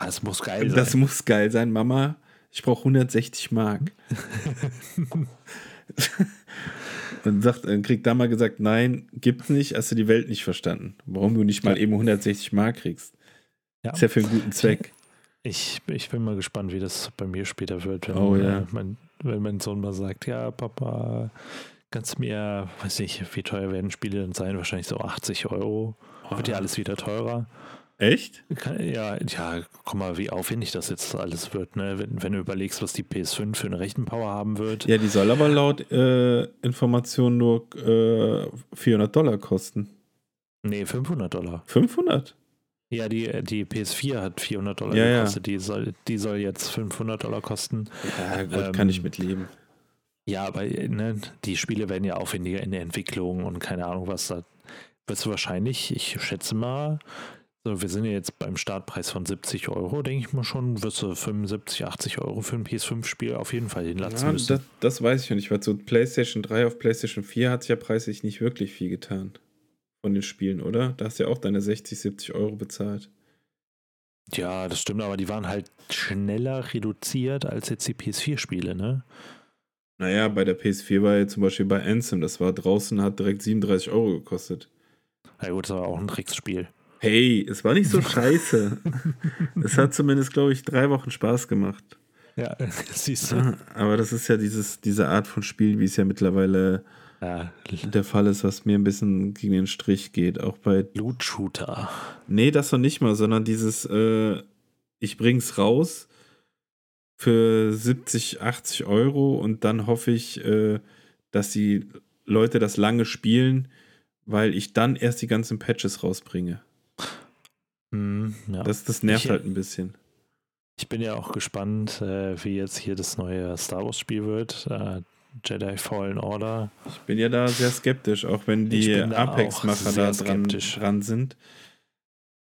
Das muss geil sein. Das muss geil sein, Mama. Ich brauche 160 Mark. Und sagt, dann kriegt da mal gesagt, nein, gibt's nicht, hast du die Welt nicht verstanden. Warum du nicht mal eben 160 Mark kriegst. Ja. Ist ja für einen guten Zweck. Ich, ich bin mal gespannt, wie das bei mir später wird, wenn, Oh, ja. äh, mein, wenn mein Sohn mal sagt, ja, Papa, kannst du mir, weiß nicht, wie teuer werden Spiele denn sein? Wahrscheinlich so 80 Euro. Wird ja alles wieder teurer. Echt? Ja, ja, guck mal, wie aufwendig das jetzt alles wird, ne? Wenn, wenn du überlegst, was die PS5 für eine Rechenpower haben wird. Ja, die soll aber laut äh, Informationen nur äh, 400 Dollar kosten. Nee, 500 Dollar. 500? Ja, die, die PS4 hat 400 Dollar Ja, ja. gekostet. Die, soll, die soll jetzt 500 Dollar kosten. Ja, gut, Ähm, kann ich mitleben. Ja, aber ne, die Spiele werden ja aufwendiger in der Entwicklung und keine Ahnung was. Da wirst du wahrscheinlich, ich schätze mal, so, wir sind ja jetzt beim Startpreis von 70 Euro, denke ich mal schon, wirst du 75, 80 Euro für ein PS5-Spiel auf jeden Fall hinlassen Ja, müssen. das, das weiß ich nicht, weil so PlayStation 3 auf PlayStation 4 hat sich ja preislich nicht wirklich viel getan. Von den Spielen, oder? Da hast du ja auch deine 60, 70 Euro bezahlt. Ja, das stimmt, aber die waren halt schneller reduziert als jetzt die PS4-Spiele, ne? Naja, bei der PS4 war ja zum Beispiel bei Anthem, das war draußen, hat direkt 37 Euro gekostet. Na gut, das war auch ein Drecksspiel. Hey, es war nicht so scheiße. es hat zumindest, glaube ich, drei Wochen Spaß gemacht. Ja, siehst du. Ah, Aber das ist ja dieses, diese Art von Spiel, wie es ja mittlerweile Ja, der Fall ist, was mir ein bisschen gegen den Strich geht. Auch bei Loot-Shooter. Nee, das noch nicht mal, sondern dieses, äh, ich bring's raus für 70, 80 Euro und dann hoffe ich, äh, dass die Leute das lange spielen, weil ich dann erst die ganzen Patches rausbringe. Hm, ja. Das, das nervt Ich- halt ein bisschen. Ich bin ja auch gespannt, äh, wie jetzt hier das neue Star Wars-Spiel wird. Äh, Jedi Fallen Order. Ich bin ja da sehr skeptisch, auch wenn die da Apex-Macher da dran, skeptisch. dran sind.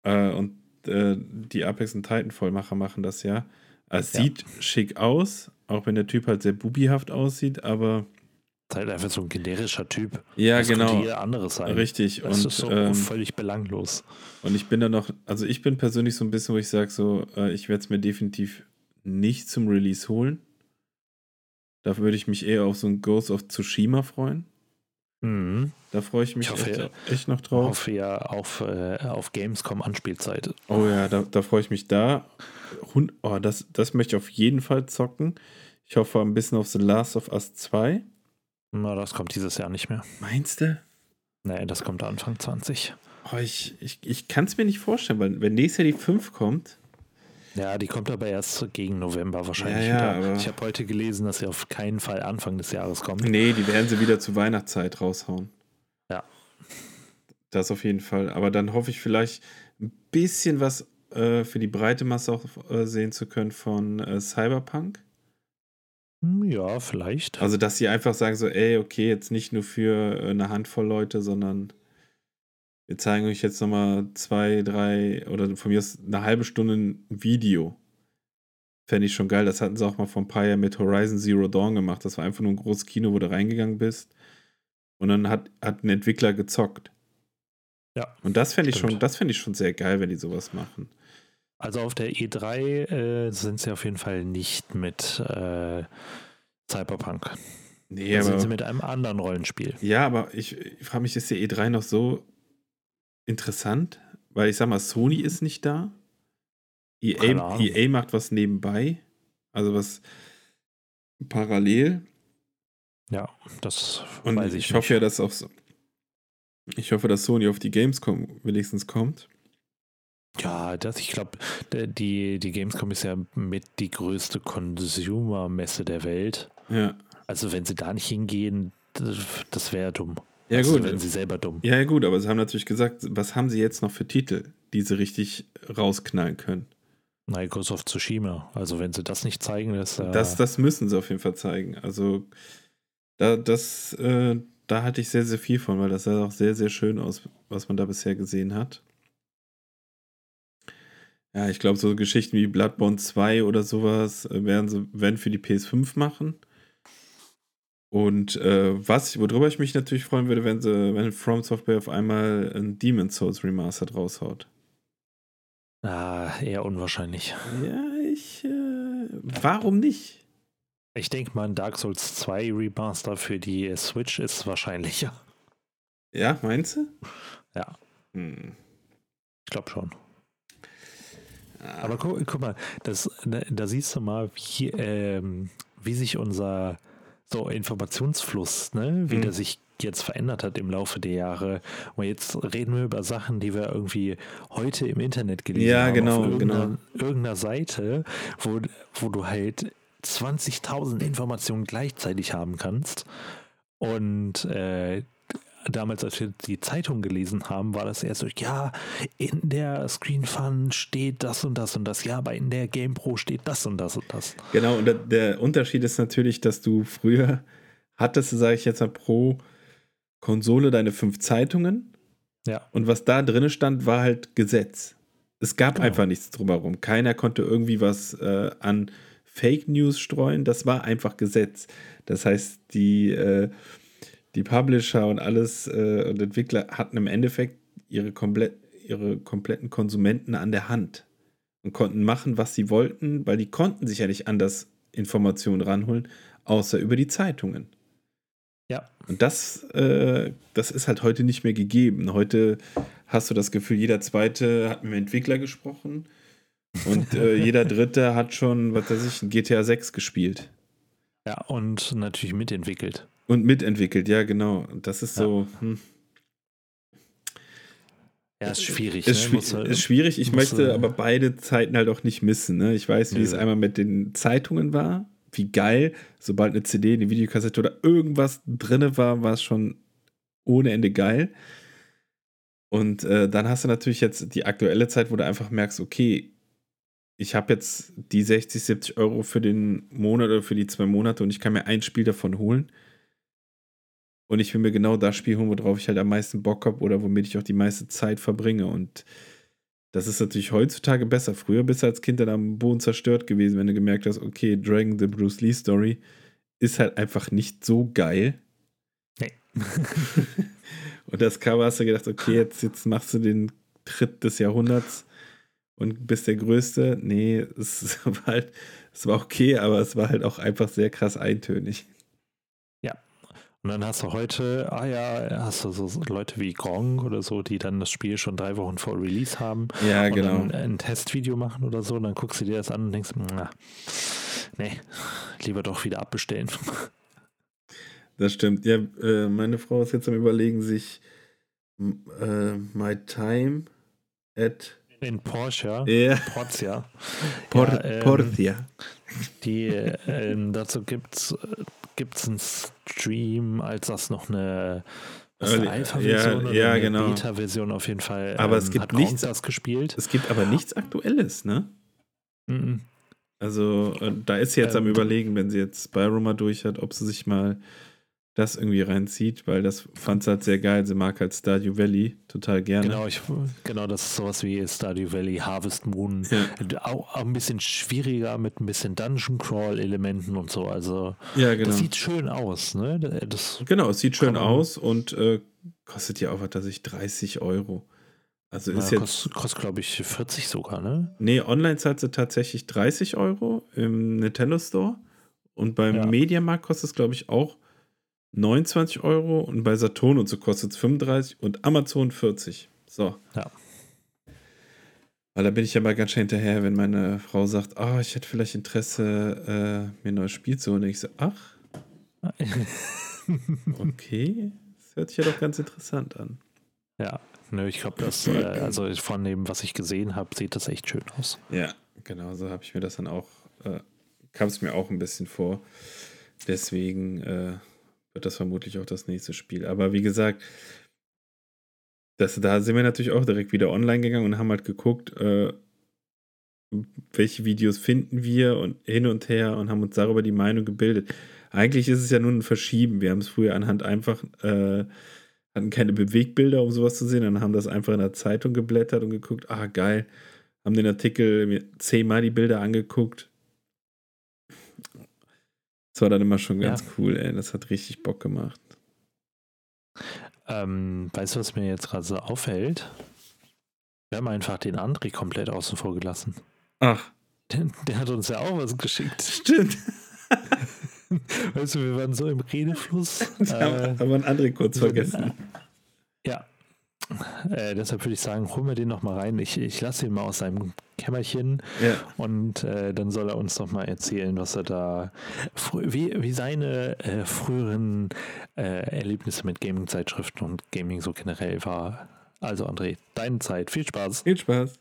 Äh, und äh, die Apex- und Titanfall-Macher machen das ja. Es Ja. sieht schick aus, auch wenn der Typ halt sehr bubihaft aussieht, aber Ist halt einfach so ein generischer Typ. ja, das genau. könnte jeder anderes sein. Richtig. Das Und, ist so ähm, völlig belanglos. und ich bin da noch, also ich bin persönlich so ein bisschen, wo ich sage, so, äh, ich werde es mir definitiv nicht zum Release holen. Da würde ich mich eher auf so ein Ghost of Tsushima freuen. Mhm. Da freue ich mich Ich hoffe, echt, echt noch Ich drauf. hoffe ja auf, äh, auf Gamescom Anspielzeit. Oh ja, da, da freue ich mich da. Hund, oh, das, das möchte ich auf jeden Fall zocken. Ich hoffe ein bisschen auf The Last of Us 2. Na, das kommt dieses Jahr nicht mehr. Meinst du? Nee, das kommt Anfang 20. Oh, ich ich, ich kann es mir nicht vorstellen, weil wenn nächstes Jahr die 5 kommt, Ja, die kommt aber erst gegen November wahrscheinlich Ja, ja, wieder. Ich habe heute gelesen, dass sie auf keinen Fall Anfang des Jahres kommt. nee, die werden sie wieder zur Weihnachtszeit raushauen. Ja. Das auf jeden Fall. Aber dann hoffe ich vielleicht ein bisschen was äh, für die breite Masse auch äh, sehen zu können von äh, Cyberpunk. Hm, Ja, vielleicht. Also, dass sie einfach sagen so, ey, okay, jetzt nicht nur für äh, eine Handvoll Leute, sondern wir zeigen euch jetzt nochmal zwei, drei oder von mir aus eine halbe Stunde ein Video. Fände ich schon geil. Das hatten sie auch mal vor ein paar Jahren mit Horizon Zero Dawn gemacht. Das war einfach nur ein großes Kino, wo du reingegangen bist. Und dann hat, hat ein Entwickler gezockt. Ja, Und das fände ich stimmt. schon, das fände ich schon sehr geil, wenn die sowas machen. Also auf der E3 äh, sind sie auf jeden Fall nicht mit äh, Cyberpunk. Nee, Da sind aber. sie mit einem anderen Rollenspiel. Ja, aber ich, ich frage mich, ist die E3 noch so interessant? Weil ich sag mal, Sony ist nicht da. EA. EA macht was nebenbei. Also was parallel. Ja, das Und weiß ich, ich, hoffe ja, dass auch so, ich hoffe, dass Sony auf die Gamescom wenigstens kommt. Ja, das, ich glaube, die, die Gamescom ist ja mit die größte Consumer-Messe der Welt. Ja. Also wenn sie da nicht hingehen, das, das wäre dumm. Ja, also gut. werden sie selber dumm. Ja, gut, aber sie haben natürlich gesagt, was haben sie jetzt noch für Titel? die sie richtig rausknallen können. Of Tsushima. Also wenn sie das nicht zeigen, ist äh das, das müssen sie auf jeden Fall zeigen. Also da, das, äh, da hatte ich sehr, sehr viel von, weil das sah auch sehr, sehr schön aus, was man da bisher gesehen hat. Ja, ich glaube, so Geschichten wie Bloodborne 2 oder sowas äh, werden sie werden für die PS5 machen. Und äh, was, worüber ich mich natürlich freuen würde, wenn sie, wenn From Software auf einmal ein Demon's Souls Remastered raushaut. Ah, eher unwahrscheinlich. Ja, ich. Äh, warum nicht? Ich denke mal, ein Dark Souls 2 Remaster für die Switch ist wahrscheinlicher. Ja, meinst du? Ja. Hm. Ich glaube schon. Aber guck, guck mal, das, da, da siehst du mal, wie, ähm, wie sich unser so Informationsfluss, ne, wie Mhm. der sich jetzt verändert hat im Laufe der Jahre. Und jetzt reden wir über Sachen, die wir irgendwie heute im Internet gelesen Ja, haben. genau, auf irgendeiner, genau. irgendeiner Seite, wo, wo du halt 20.000 Informationen gleichzeitig haben kannst. Und äh, damals, als wir die Zeitung gelesen haben, war das erst so, ja, in der Screen Fun steht das und das und das, ja, aber in der Game Pro steht das und das und das. Genau, und der, Unterschied ist natürlich, dass du früher hattest, sage ich jetzt mal, pro Konsole deine fünf Zeitungen. Ja. Und was da drin stand, war halt Gesetz. Es gab Genau. einfach nichts drumherum. Keiner konnte irgendwie was äh, an Fake News streuen. Das war einfach Gesetz. Das heißt, die, äh, die Publisher und alles äh, und Entwickler hatten im Endeffekt ihre, komplett, ihre kompletten Konsumenten an der Hand und konnten machen, was sie wollten, weil die konnten sich ja nicht anders Informationen ranholen, außer über die Zeitungen. Ja. Und das, äh, das ist halt heute nicht mehr gegeben. Heute hast du das Gefühl, jeder Zweite hat mit dem Entwickler gesprochen und äh, jeder Dritte hat schon, was weiß ich, ein GTA 6 gespielt. Ja, und natürlich mitentwickelt. Und mitentwickelt, ja, genau. Das ist Ja. so. Hm. Ja, ist schwierig. Ist, ne? Muss, äh, ist schwierig. Ich möchte äh, aber beide Zeiten halt auch nicht missen. Ne? Ich weiß, wie es Nö. einmal mit den Zeitungen war. Wie geil, sobald eine CD, eine Videokassette oder irgendwas drinne war, war es schon ohne Ende geil. Und äh, dann hast du natürlich jetzt die aktuelle Zeit, wo du einfach merkst, okay, ich habe jetzt die 60, 70 Euro für den Monat oder für die zwei Monate und ich kann mir ein Spiel davon holen. Und ich will mir genau das Spiel holen, worauf ich halt am meisten Bock habe oder womit ich auch die meiste Zeit verbringe. Und das ist natürlich heutzutage besser. Früher bist du als Kind dann am Boden zerstört gewesen, wenn du gemerkt hast, okay, Dragon the Bruce Lee Story ist halt einfach nicht so geil. Nee. Und das Cover hast du gedacht, okay, jetzt, jetzt machst du den Tritt des Jahrhunderts und bist der Größte. Nee, es war halt, es war okay, aber es war halt auch einfach sehr krass eintönig. Und dann hast du heute, ah ja, hast du so Leute wie Gronk oder so, die dann das Spiel schon drei Wochen vor Release haben Ja, und genau. dann ein Testvideo machen oder so, und dann guckst du dir das an und denkst, na, nee, lieber doch wieder abbestellen. Das stimmt. Ja, äh, meine Frau ist jetzt am Überlegen, sich äh, My Time at In Porsche, ja, Porzia, Por Ja, ähm, Portia. die, äh, ähm, dazu gibt's äh, gibt's einen Stream, als das noch eine Alpha-Version ja, oder ja, eine genau. Beta-Version auf jeden Fall. Aber es ähm, gibt hat Gronk nichts- das gespielt. Es gibt aber nichts Aktuelles, ne? Mhm. Also, äh, da ist sie jetzt am Ähm, Überlegen, wenn sie jetzt Spyro mal durch hat, ob sie sich mal das irgendwie reinzieht, weil das fand sie halt sehr geil. Sie mag halt Stardew Valley total gerne. Genau, ich, genau, das ist sowas wie Stardew Valley, Harvest Moon. Ja, Auch, auch ein bisschen schwieriger mit ein bisschen Dungeon Crawl Elementen und so. Also ja genau. das sieht schön aus, ne? Das, Genau, es sieht schön aus und äh, kostet ja auch, was weiß ich, 30 Euro. Also ist na, jetzt. kostet, kostet glaube ich 40 sogar, ne? Nee, online zahlt sie tatsächlich 30 Euro im Nintendo Store. Und beim Ja. Mediamarkt kostet es, glaube ich, auch 29 Euro. Und bei Saturn und so kostet es 35 und Amazon 40. So. Ja. Weil da bin ich ja mal ganz schnell hinterher, wenn meine Frau sagt, ah, ich hätte vielleicht Interesse, äh, mir ein neues Spiel zu holen. Und ich so, ach, okay. Das hört sich ja doch ganz interessant an. ja, nö, ich glaube, das, äh, also von dem, was ich gesehen habe, sieht das echt schön aus. Ja, genau, so habe ich mir das dann auch, äh, kam es mir auch ein bisschen vor. Deswegen äh, wird das vermutlich auch das nächste Spiel. Aber wie gesagt, das, da sind wir natürlich auch direkt wieder online gegangen und haben halt geguckt, äh, welche Videos finden wir und hin und her und haben uns darüber die Meinung gebildet. Eigentlich ist es ja nur ein Verschieben. Wir haben es früher anhand einfach, äh, hatten keine Bewegbilder, um sowas zu sehen, dann haben das einfach in der Zeitung geblättert und geguckt, ah geil, haben den Artikel zehnmal die Bilder angeguckt. Das war dann immer schon ganz ja. cool, ey. Das hat richtig Bock gemacht. Ähm, weißt du, was mir jetzt gerade so auffällt? Wir haben einfach den André komplett außen vor gelassen. Ach. Der, der, hat uns ja auch was geschickt. Stimmt. weißt du, wir waren so im Redefluss. Äh, haben wir einen André kurz vergessen. Ja. Äh, deshalb würde ich sagen, holen wir den noch mal rein. Ich, ich lasse ihn mal aus seinem Kämmerchen ja. und äh, dann soll er uns noch mal erzählen, was er da, wie, wie seine äh, früheren äh, Erlebnisse mit Gaming-Zeitschriften und Gaming so generell war. Also André, deine Zeit. Viel Spaß. Viel Spaß.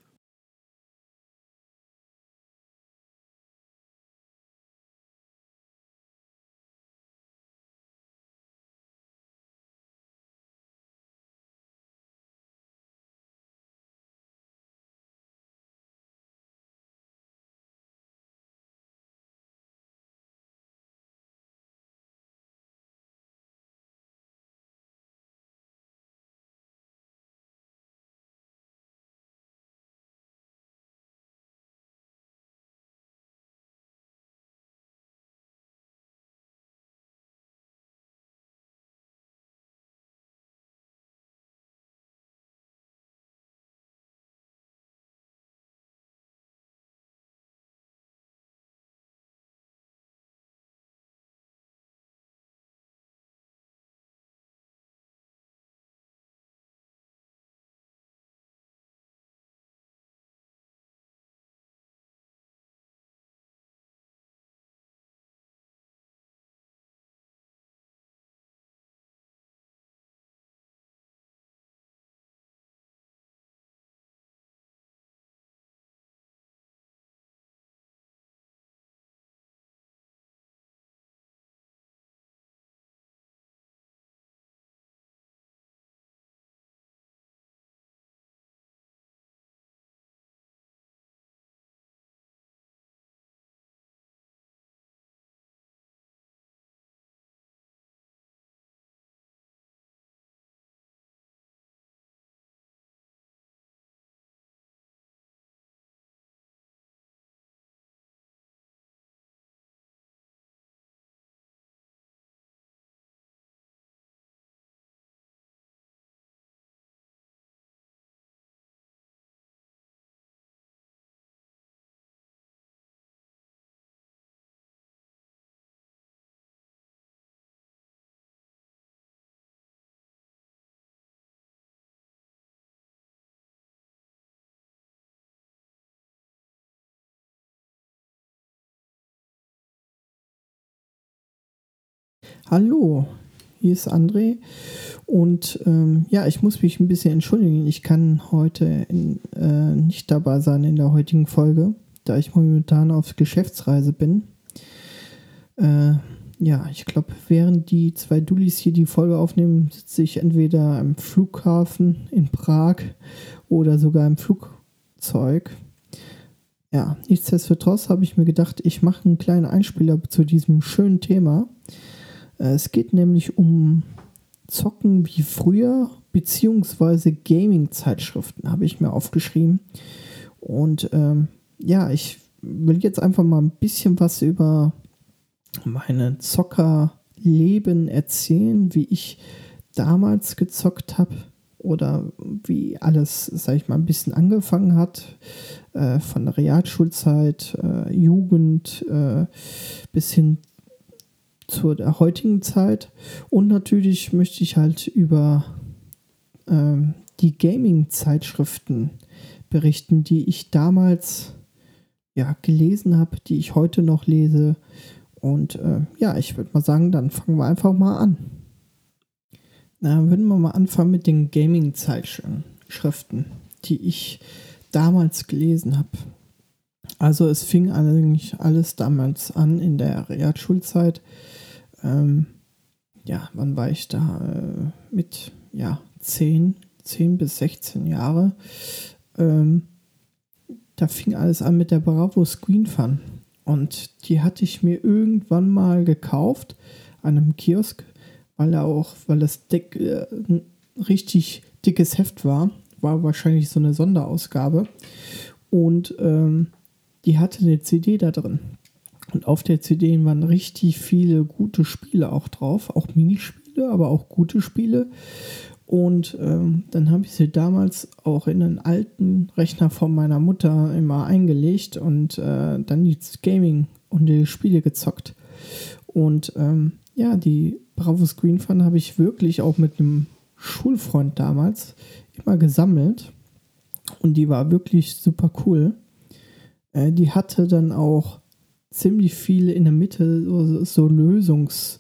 Hallo, hier ist André. Und ähm, ja, ich muss mich ein bisschen entschuldigen. Ich kann heute in, äh, nicht dabei sein in der heutigen Folge, da ich momentan auf Geschäftsreise bin. Äh, ja, ich glaube, während die zwei Dullis hier die Folge aufnehmen, sitze ich entweder am Flughafen in Prag oder sogar im Flugzeug. Ja, nichtsdestotrotz habe ich mir gedacht, ich mache einen kleinen Einspieler zu diesem schönen Thema. Äh, es geht nämlich um Zocken wie früher, beziehungsweise Gaming-Zeitschriften, habe ich mir aufgeschrieben. Und ähm, ja, ich will jetzt einfach mal ein bisschen was über meine Zockerleben erzählen, wie ich damals gezockt habe oder wie alles, sag ich mal, ein bisschen angefangen hat, äh, von der Realschulzeit, äh, Jugend äh, bis hin zur der heutigen Zeit. Und natürlich möchte ich halt über ähm, die Gaming-Zeitschriften berichten, die ich damals ja, gelesen habe, die ich heute noch lese. Und äh, ja, ich würde mal sagen, dann fangen wir einfach mal an. Na, würden wir mal anfangen mit den Gaming-Zeitschriften, die ich damals gelesen habe. Also es fing eigentlich alles damals an in der Realschulzeit ähm, ja, wann war ich da? Äh, mit ja, zehn, 10 bis 16 Jahre. Ähm, da fing alles an mit der Bravo Screen Fun. Und die hatte ich mir irgendwann mal gekauft an einem Kiosk, weil er auch, weil das dick, äh, ein richtig dickes Heft war. War wahrscheinlich so eine Sonderausgabe. Und ähm, die hatte eine CD da drin. Und auf der CD waren richtig viele gute Spiele auch drauf, auch Minispiele, aber auch gute Spiele. Und ähm, dann habe ich sie damals auch in einen alten Rechner von meiner Mutter immer eingelegt und äh, dann die Gaming und die Spiele gezockt. Und ähm, ja, die Bravo Screen Fun habe ich wirklich auch mit einem Schulfreund damals immer gesammelt. Und die war wirklich super cool. Äh, die hatte dann auch ziemlich viele in der Mitte so, so Lösungs-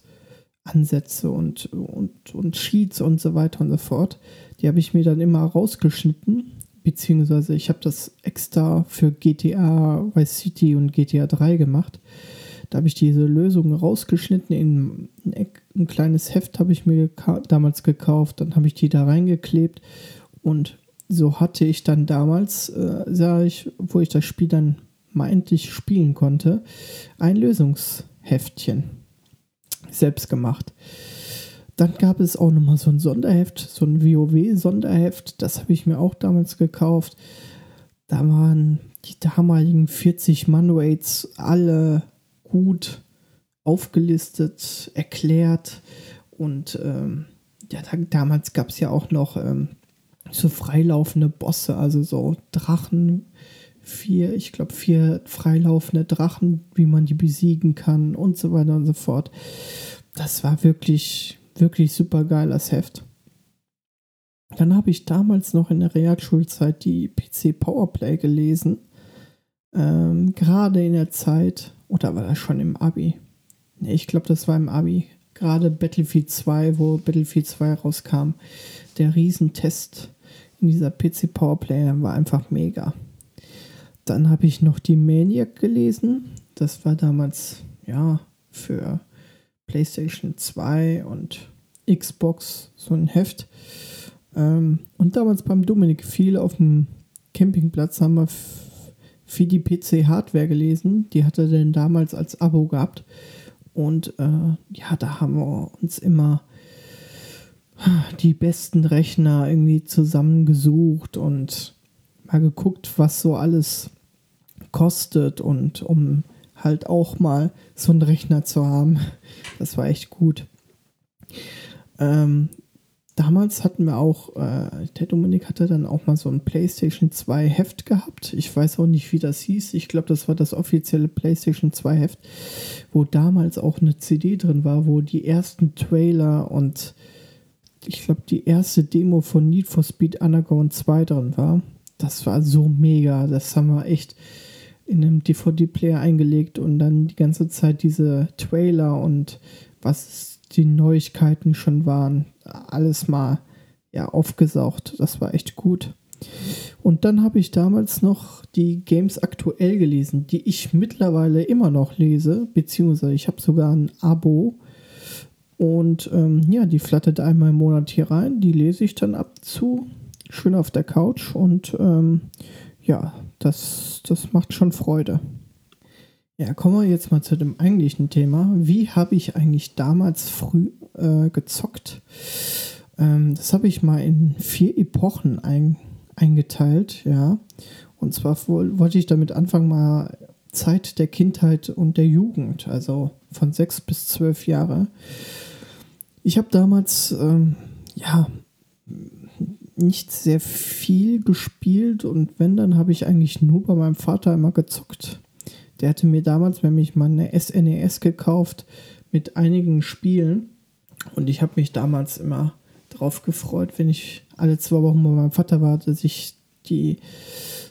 Ansätze und, und, und Sheets und so weiter und so fort. Die habe ich mir dann immer rausgeschnitten, beziehungsweise ich habe das extra für GTA Vice City und GTA 3 gemacht. Da habe ich diese Lösungen rausgeschnitten in ein, ein kleines Heft habe ich mir damals gekauft, dann habe ich die da reingeklebt und so hatte ich dann damals, äh, sah ich, wo ich das Spiel dann mal endlich spielen konnte, ein Lösungsheftchen selbst gemacht. Dann gab es auch nochmal so ein Sonderheft, so ein WoW-Sonderheft. Das habe ich mir auch damals gekauft. Da waren die damaligen 40 Manwaits alle gut aufgelistet, erklärt. Und ähm, ja, da, damals gab es ja auch noch ähm, so freilaufende Bosse, also so Drachen, vier, ich glaube, vier freilaufende Drachen, wie man die besiegen kann und so weiter und so fort. Das war wirklich, wirklich super geil, das Heft. Dann habe ich damals noch in der Realschulzeit die PC Powerplay gelesen. Ähm, Gerade in der Zeit, oder war das schon im Abi? Ne, ich glaube, das war im Abi. Gerade Battlefield 2, wo Battlefield 2 rauskam. Der Riesentest in dieser PC Powerplay war einfach mega. Dann habe ich noch die Maniac gelesen. Das war damals, ja, für PlayStation 2 und Xbox so ein Heft. Ähm, und damals beim Dominik viel auf dem Campingplatz haben wir für die PC Hardware gelesen. Die hat er denn damals als Abo gehabt. Und äh, ja, da haben wir uns immer die besten Rechner irgendwie zusammengesucht und mal geguckt, was so alles kostet und um halt auch mal so einen Rechner zu haben. Das war echt gut. Ähm, damals hatten wir auch, äh, der Dominik hatte dann auch mal so ein PlayStation 2 Heft gehabt. Ich weiß auch nicht, wie das hieß. Ich glaube, das war das offizielle PlayStation 2 Heft, wo damals auch eine CD drin war, wo die ersten Trailer und ich glaube, die erste Demo von Need for Speed Underground 2 drin war. Das war so mega. Das haben wir echt in einem DVD-Player eingelegt und dann die ganze Zeit diese Trailer und was die Neuigkeiten schon waren, alles mal ja, aufgesaugt. Das war echt gut. Und dann habe ich damals noch die Games aktuell gelesen, die ich mittlerweile immer noch lese, beziehungsweise ich habe sogar ein Abo. Und ähm, ja, die flattert einmal im Monat hier rein, die lese ich dann ab zu, schön auf der Couch und ähm, ja, das, das macht schon Freude. Ja, kommen wir jetzt mal zu dem eigentlichen Thema. Wie habe ich eigentlich damals früh äh, gezockt? Ähm, das habe ich mal in vier Epochen ein, eingeteilt, ja. Und zwar wollte ich damit anfangen, mal Zeit der Kindheit und der Jugend, also von sechs bis zwölf Jahre. Ich habe damals, ähm, ja, nicht sehr viel gespielt und wenn, dann habe ich eigentlich nur bei meinem Vater immer gezockt. Der hatte mir damals nämlich mal eine SNES e gekauft mit einigen Spielen und ich habe mich damals immer drauf gefreut, wenn ich alle zwei Wochen bei meinem Vater war, dass ich die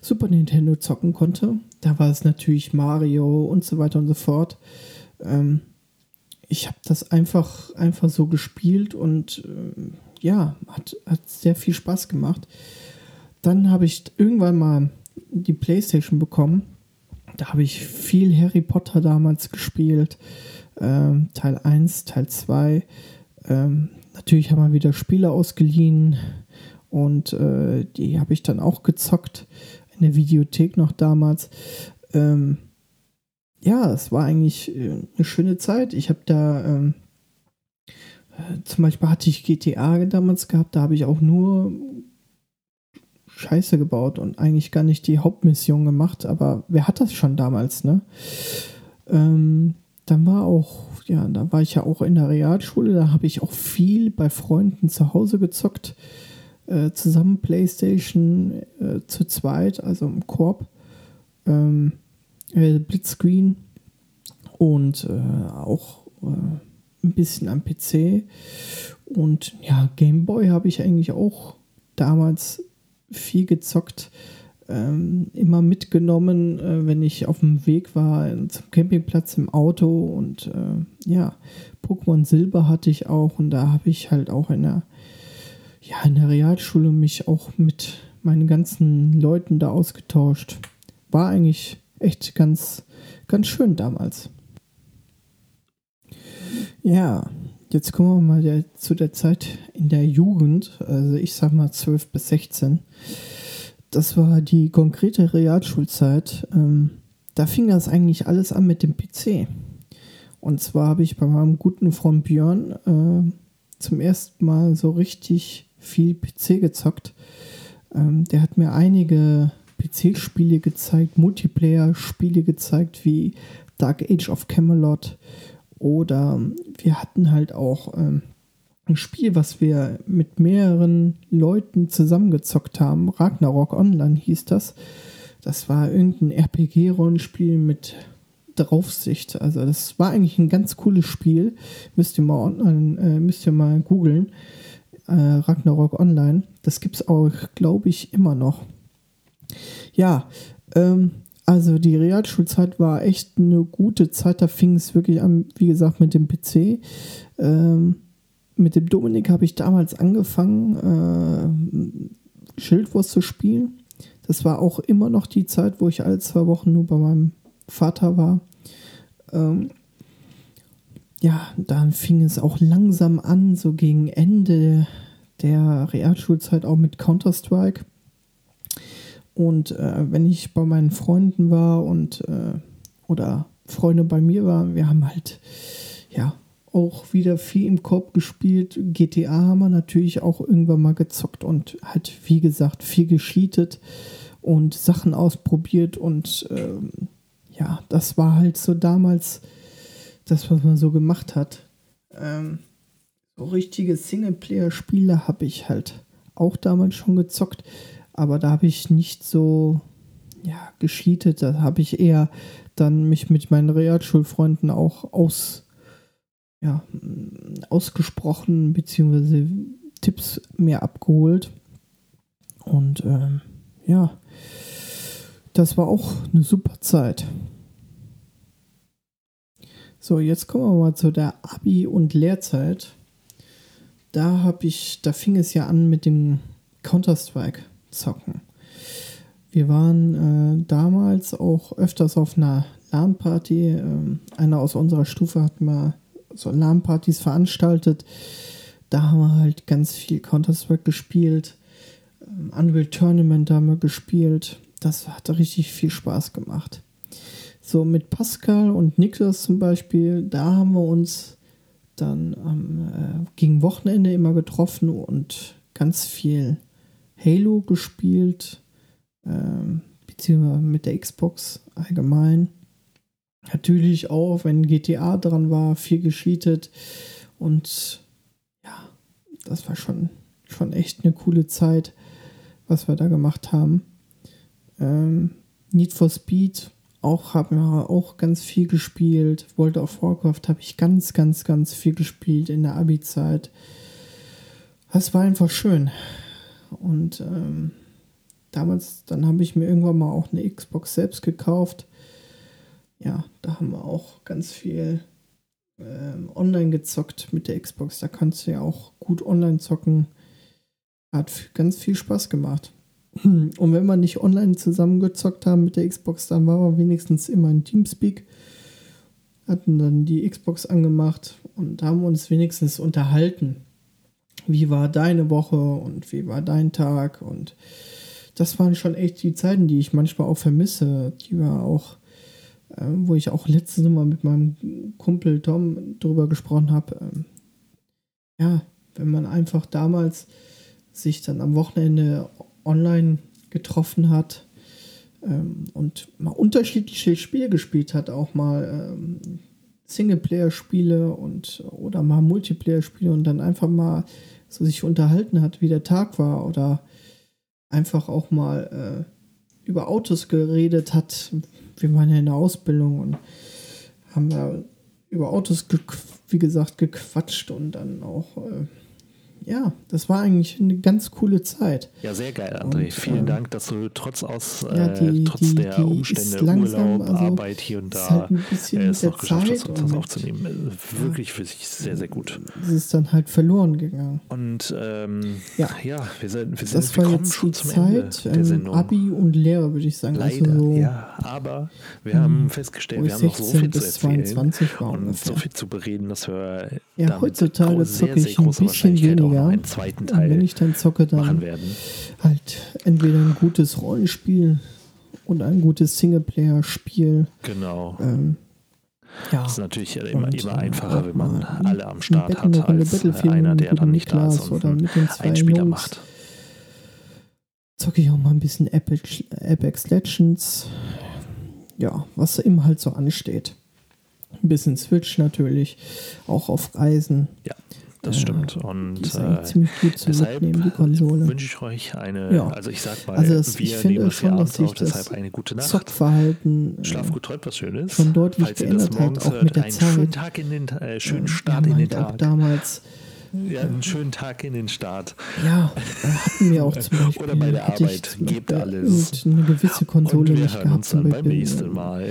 Super Nintendo zocken konnte. Da war es natürlich Mario und so weiter und so fort. Ähm, ich habe das einfach, einfach so gespielt und äh, ja, hat, hat sehr viel Spaß gemacht. Dann habe ich irgendwann mal die Playstation bekommen. Da habe ich viel Harry Potter damals gespielt. Ähm, Teil 1, Teil 2. Ähm, natürlich haben wir wieder Spiele ausgeliehen Und äh, die habe ich dann auch gezockt in der Videothek noch damals. Ähm, ja, es war eigentlich äh, eine schöne Zeit. Ich habe da ähm, zum Beispiel hatte ich GTA damals gehabt, da habe ich auch nur Scheiße gebaut und eigentlich gar nicht die Hauptmission gemacht, aber wer hat das schon damals, ne? Ähm, dann war auch, ja, da war ich ja auch in der Realschule, da habe ich auch viel bei Freunden zu Hause gezockt, äh, zusammen Playstation äh, zu zweit, also im Korb, ähm, äh, Blitzscreen und äh, auch äh, ein bisschen am PC und ja, Gameboy habe ich eigentlich auch damals viel gezockt ähm, immer mitgenommen, äh, wenn ich auf dem Weg war zum Campingplatz im Auto. Und äh, ja, Pokémon Silber hatte ich auch und da habe ich halt auch in der, ja, in der Realschule mich auch mit meinen ganzen Leuten da ausgetauscht. War eigentlich echt ganz, ganz schön damals. Ja, jetzt kommen wir mal der, zu der Zeit in der Jugend, also ich sag mal 12 bis 16 das war die konkrete Realschulzeit. Ähm, da fing das eigentlich alles an mit dem PC. Und zwar habe ich bei meinem guten Freund Björn äh, zum ersten Mal so richtig viel PC gezockt. Ähm, der hat mir einige PC-Spiele gezeigt, Multiplayer-Spiele gezeigt, wie Dark Age of Camelot. Oder wir hatten halt auch ähm, ein Spiel, was wir mit mehreren Leuten zusammengezockt haben. Ragnarok Online hieß das. Das war irgendein RPG-Rollenspiel mit Draufsicht. Also das war eigentlich ein ganz cooles Spiel. Müsst ihr mal äh, mal googeln. Äh, Ragnarok Online. Das gibt es auch, glaube ich, immer noch. Ja, ähm, also die Realschulzeit war echt eine gute Zeit. Da fing es wirklich an, wie gesagt, mit dem PC. Ähm, mit dem Dominik habe ich damals angefangen, äh, Schildwurst zu spielen. Das war auch immer noch die Zeit, wo ich alle zwei Wochen nur bei meinem Vater war. Ähm, ja, dann fing es auch langsam an, so gegen Ende der Realschulzeit auch mit Counter-Strike. Und äh, wenn ich bei meinen Freunden war und äh, oder Freunde bei mir waren, wir haben halt ja auch wieder viel im Korb gespielt. GTA haben wir natürlich auch irgendwann mal gezockt und halt, wie gesagt, viel geschietet und Sachen ausprobiert. Und ähm, ja, das war halt so damals das, was man so gemacht hat. Ähm, so richtige Singleplayer-Spiele habe ich halt auch damals schon gezockt, aber da habe ich nicht so ja, gescheatet. Da habe ich eher dann mich mit meinen Realschulfreunden auch aus ja, ausgesprochen, beziehungsweise Tipps mehr abgeholt. Und ähm, ja, das war auch eine super Zeit. So, jetzt kommen wir mal zu der Abi- und Lehrzeit. Da habe ich, da fing es ja an mit dem Counter-Strike-Zocken. Wir waren äh, damals auch öfters auf einer LAN-Party. Ähm, einer aus unserer Stufe hat mal so LAN-Partys veranstaltet. Da haben wir halt ganz viel Counter-Strike gespielt. Ähm, Unreal Tournament haben wir gespielt. Das hat richtig viel Spaß gemacht. So mit Pascal und Niklas zum Beispiel, da haben wir uns dann am äh, gegen Wochenende immer getroffen und ganz viel Halo gespielt, ähm, beziehungsweise mit der Xbox allgemein. Natürlich auch, wenn GTA dran war, viel gescheatet. Und ja, das war schon, schon echt eine coole Zeit, was wir da gemacht haben. Ähm, Need for Speed auch haben wir auch ganz viel gespielt. World of Warcraft habe ich ganz, ganz, ganz viel gespielt in der Abi-Zeit. Das war einfach schön. Und ähm, damals, dann habe ich mir irgendwann mal auch eine Xbox selbst gekauft ja, da haben wir auch ganz viel ähm, online gezockt mit der Xbox. Da kannst du ja auch gut online zocken. Hat ganz viel Spaß gemacht. Und wenn wir nicht online zusammengezockt haben mit der Xbox, dann waren wir wenigstens immer in Teamspeak. Hatten dann die Xbox angemacht und haben uns wenigstens unterhalten. Wie war deine Woche und wie war dein Tag und das waren schon echt die Zeiten, die ich manchmal auch vermisse, die war auch, äh, wo ich auch letztes Mal mit meinem Kumpel Tom drüber gesprochen habe. Ähm, ja, wenn man einfach damals sich dann am Wochenende online getroffen hat ähm, und mal unterschiedliche Spiele gespielt hat, auch mal ähm, Singleplayer-Spiele und oder mal Multiplayer-Spiele und dann einfach mal so sich unterhalten hat, wie der Tag war oder einfach auch mal äh, über Autos geredet hat. Wir waren ja in der Ausbildung und haben da über Autos, wie gesagt, gequatscht und dann auch äh, ja, das war eigentlich eine ganz coole Zeit. Ja, sehr geil, André. Und, Vielen äh, Dank, dass du trotz aus ja, die, trotz die, der die Umstände, langsam, Urlaub, also Arbeit hier und da halt äh, es noch geschafft hast, uns das aufzunehmen. Äh, wirklich für sich sehr, sehr gut. Es ist dann halt verloren gegangen. Und ähm, ja. ja, wir sind, wir sind das wir war jetzt schon zum Zeit, Ende der Sendung. Abi und Lehre, würde ich sagen. Also Leider, also so, ja. Aber wir ähm, haben festgestellt, wir haben noch so viel zu erzählen und so viel zu bereden, dass wir ja, heutzutage zocke ich ein bisschen weniger ja. einen zweiten Teil wenn ich dann zocke, dann machen werden. halt entweder ein gutes Rollenspiel und ein gutes Singleplayer-Spiel. Genau. Ähm, ja. Das ist natürlich immer, und, immer einfacher, wenn man alle am Start hat, als einer, der dann nicht da ist und einen Einspieler Jungs. macht. Zocke ich auch mal ein bisschen Apex, Apex Legends. Ja, was eben halt so ansteht. Ein bisschen Switch natürlich, auch auf Reisen. Ja das ja, stimmt. Und äh, ziemlich gut zu deshalb die Konsole. wünsche ich euch eine, ja. also ich sag mal, also das, wir nehmen das hier abends auf, deshalb eine gute Nacht. Zockverhalten. Schlaf gut, träumt was Schönes. Schon deutlich Falls geändert hat, auch mit der einen Zeit. schönen Tag in den, äh, schönen Start ja, in den Tag. damals ja, einen schönen Tag in den Start. Ja, hatten wir auch zum Beispiel. Oder bei der Arbeit. Gebt alles. eine gewisse Konsole und wir nicht gehabt. Uns dann beim nächsten Mal.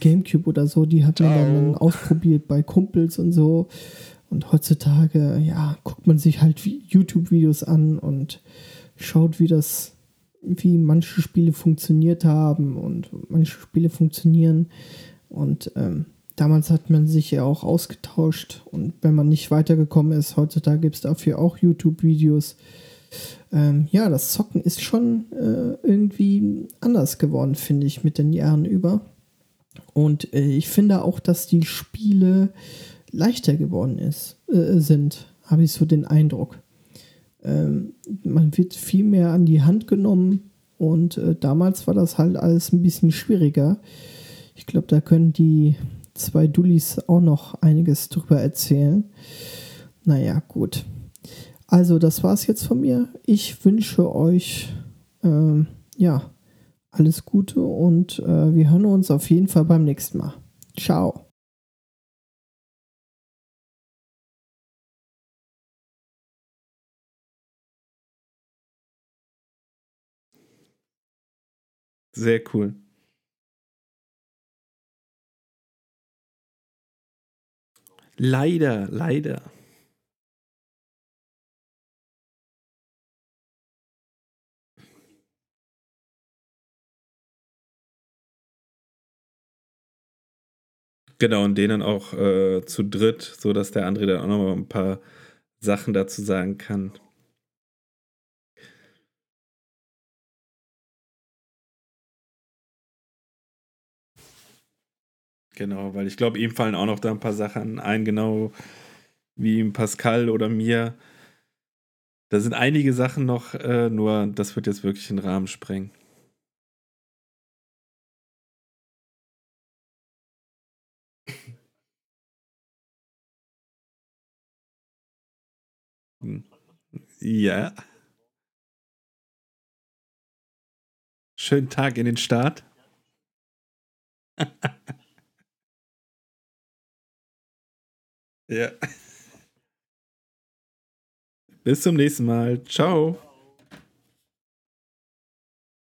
Gamecube oder so, die hat man dann ausprobiert bei Kumpels und so. Und heutzutage, ja, guckt man sich halt YouTube-Videos an und schaut, wie das, wie manche Spiele funktioniert haben und manche Spiele funktionieren. Und ähm, damals hat man sich ja auch ausgetauscht. Und wenn man nicht weitergekommen ist, heutzutage gibt es dafür auch YouTube-Videos. Ähm, ja, das Zocken ist schon äh, irgendwie anders geworden, finde ich, mit den Jahren über. Und äh, ich finde auch, dass die Spiele leichter geworden ist, äh, sind, habe ich so den Eindruck. Ähm, man wird viel mehr an die Hand genommen und äh, damals war das halt alles ein bisschen schwieriger. Ich glaube, da können die zwei Dullis auch noch einiges drüber erzählen. Naja, gut. Also, das war's jetzt von mir. Ich wünsche euch, ähm, ja, alles Gute und äh, wir hören uns auf jeden Fall beim nächsten Mal. Ciao. Sehr cool. Leider, leider. Genau, und denen auch äh, zu dritt, sodass der André dann auch noch ein paar Sachen dazu sagen kann. Genau, weil ich glaube, ihm fallen auch noch da ein paar Sachen ein, genau wie Pascal oder mir. Da sind einige Sachen noch, äh, nur das wird jetzt wirklich den Rahmen sprengen. Ja. Schönen Tag in den Start. Ja. Bis zum nächsten Mal. Ciao.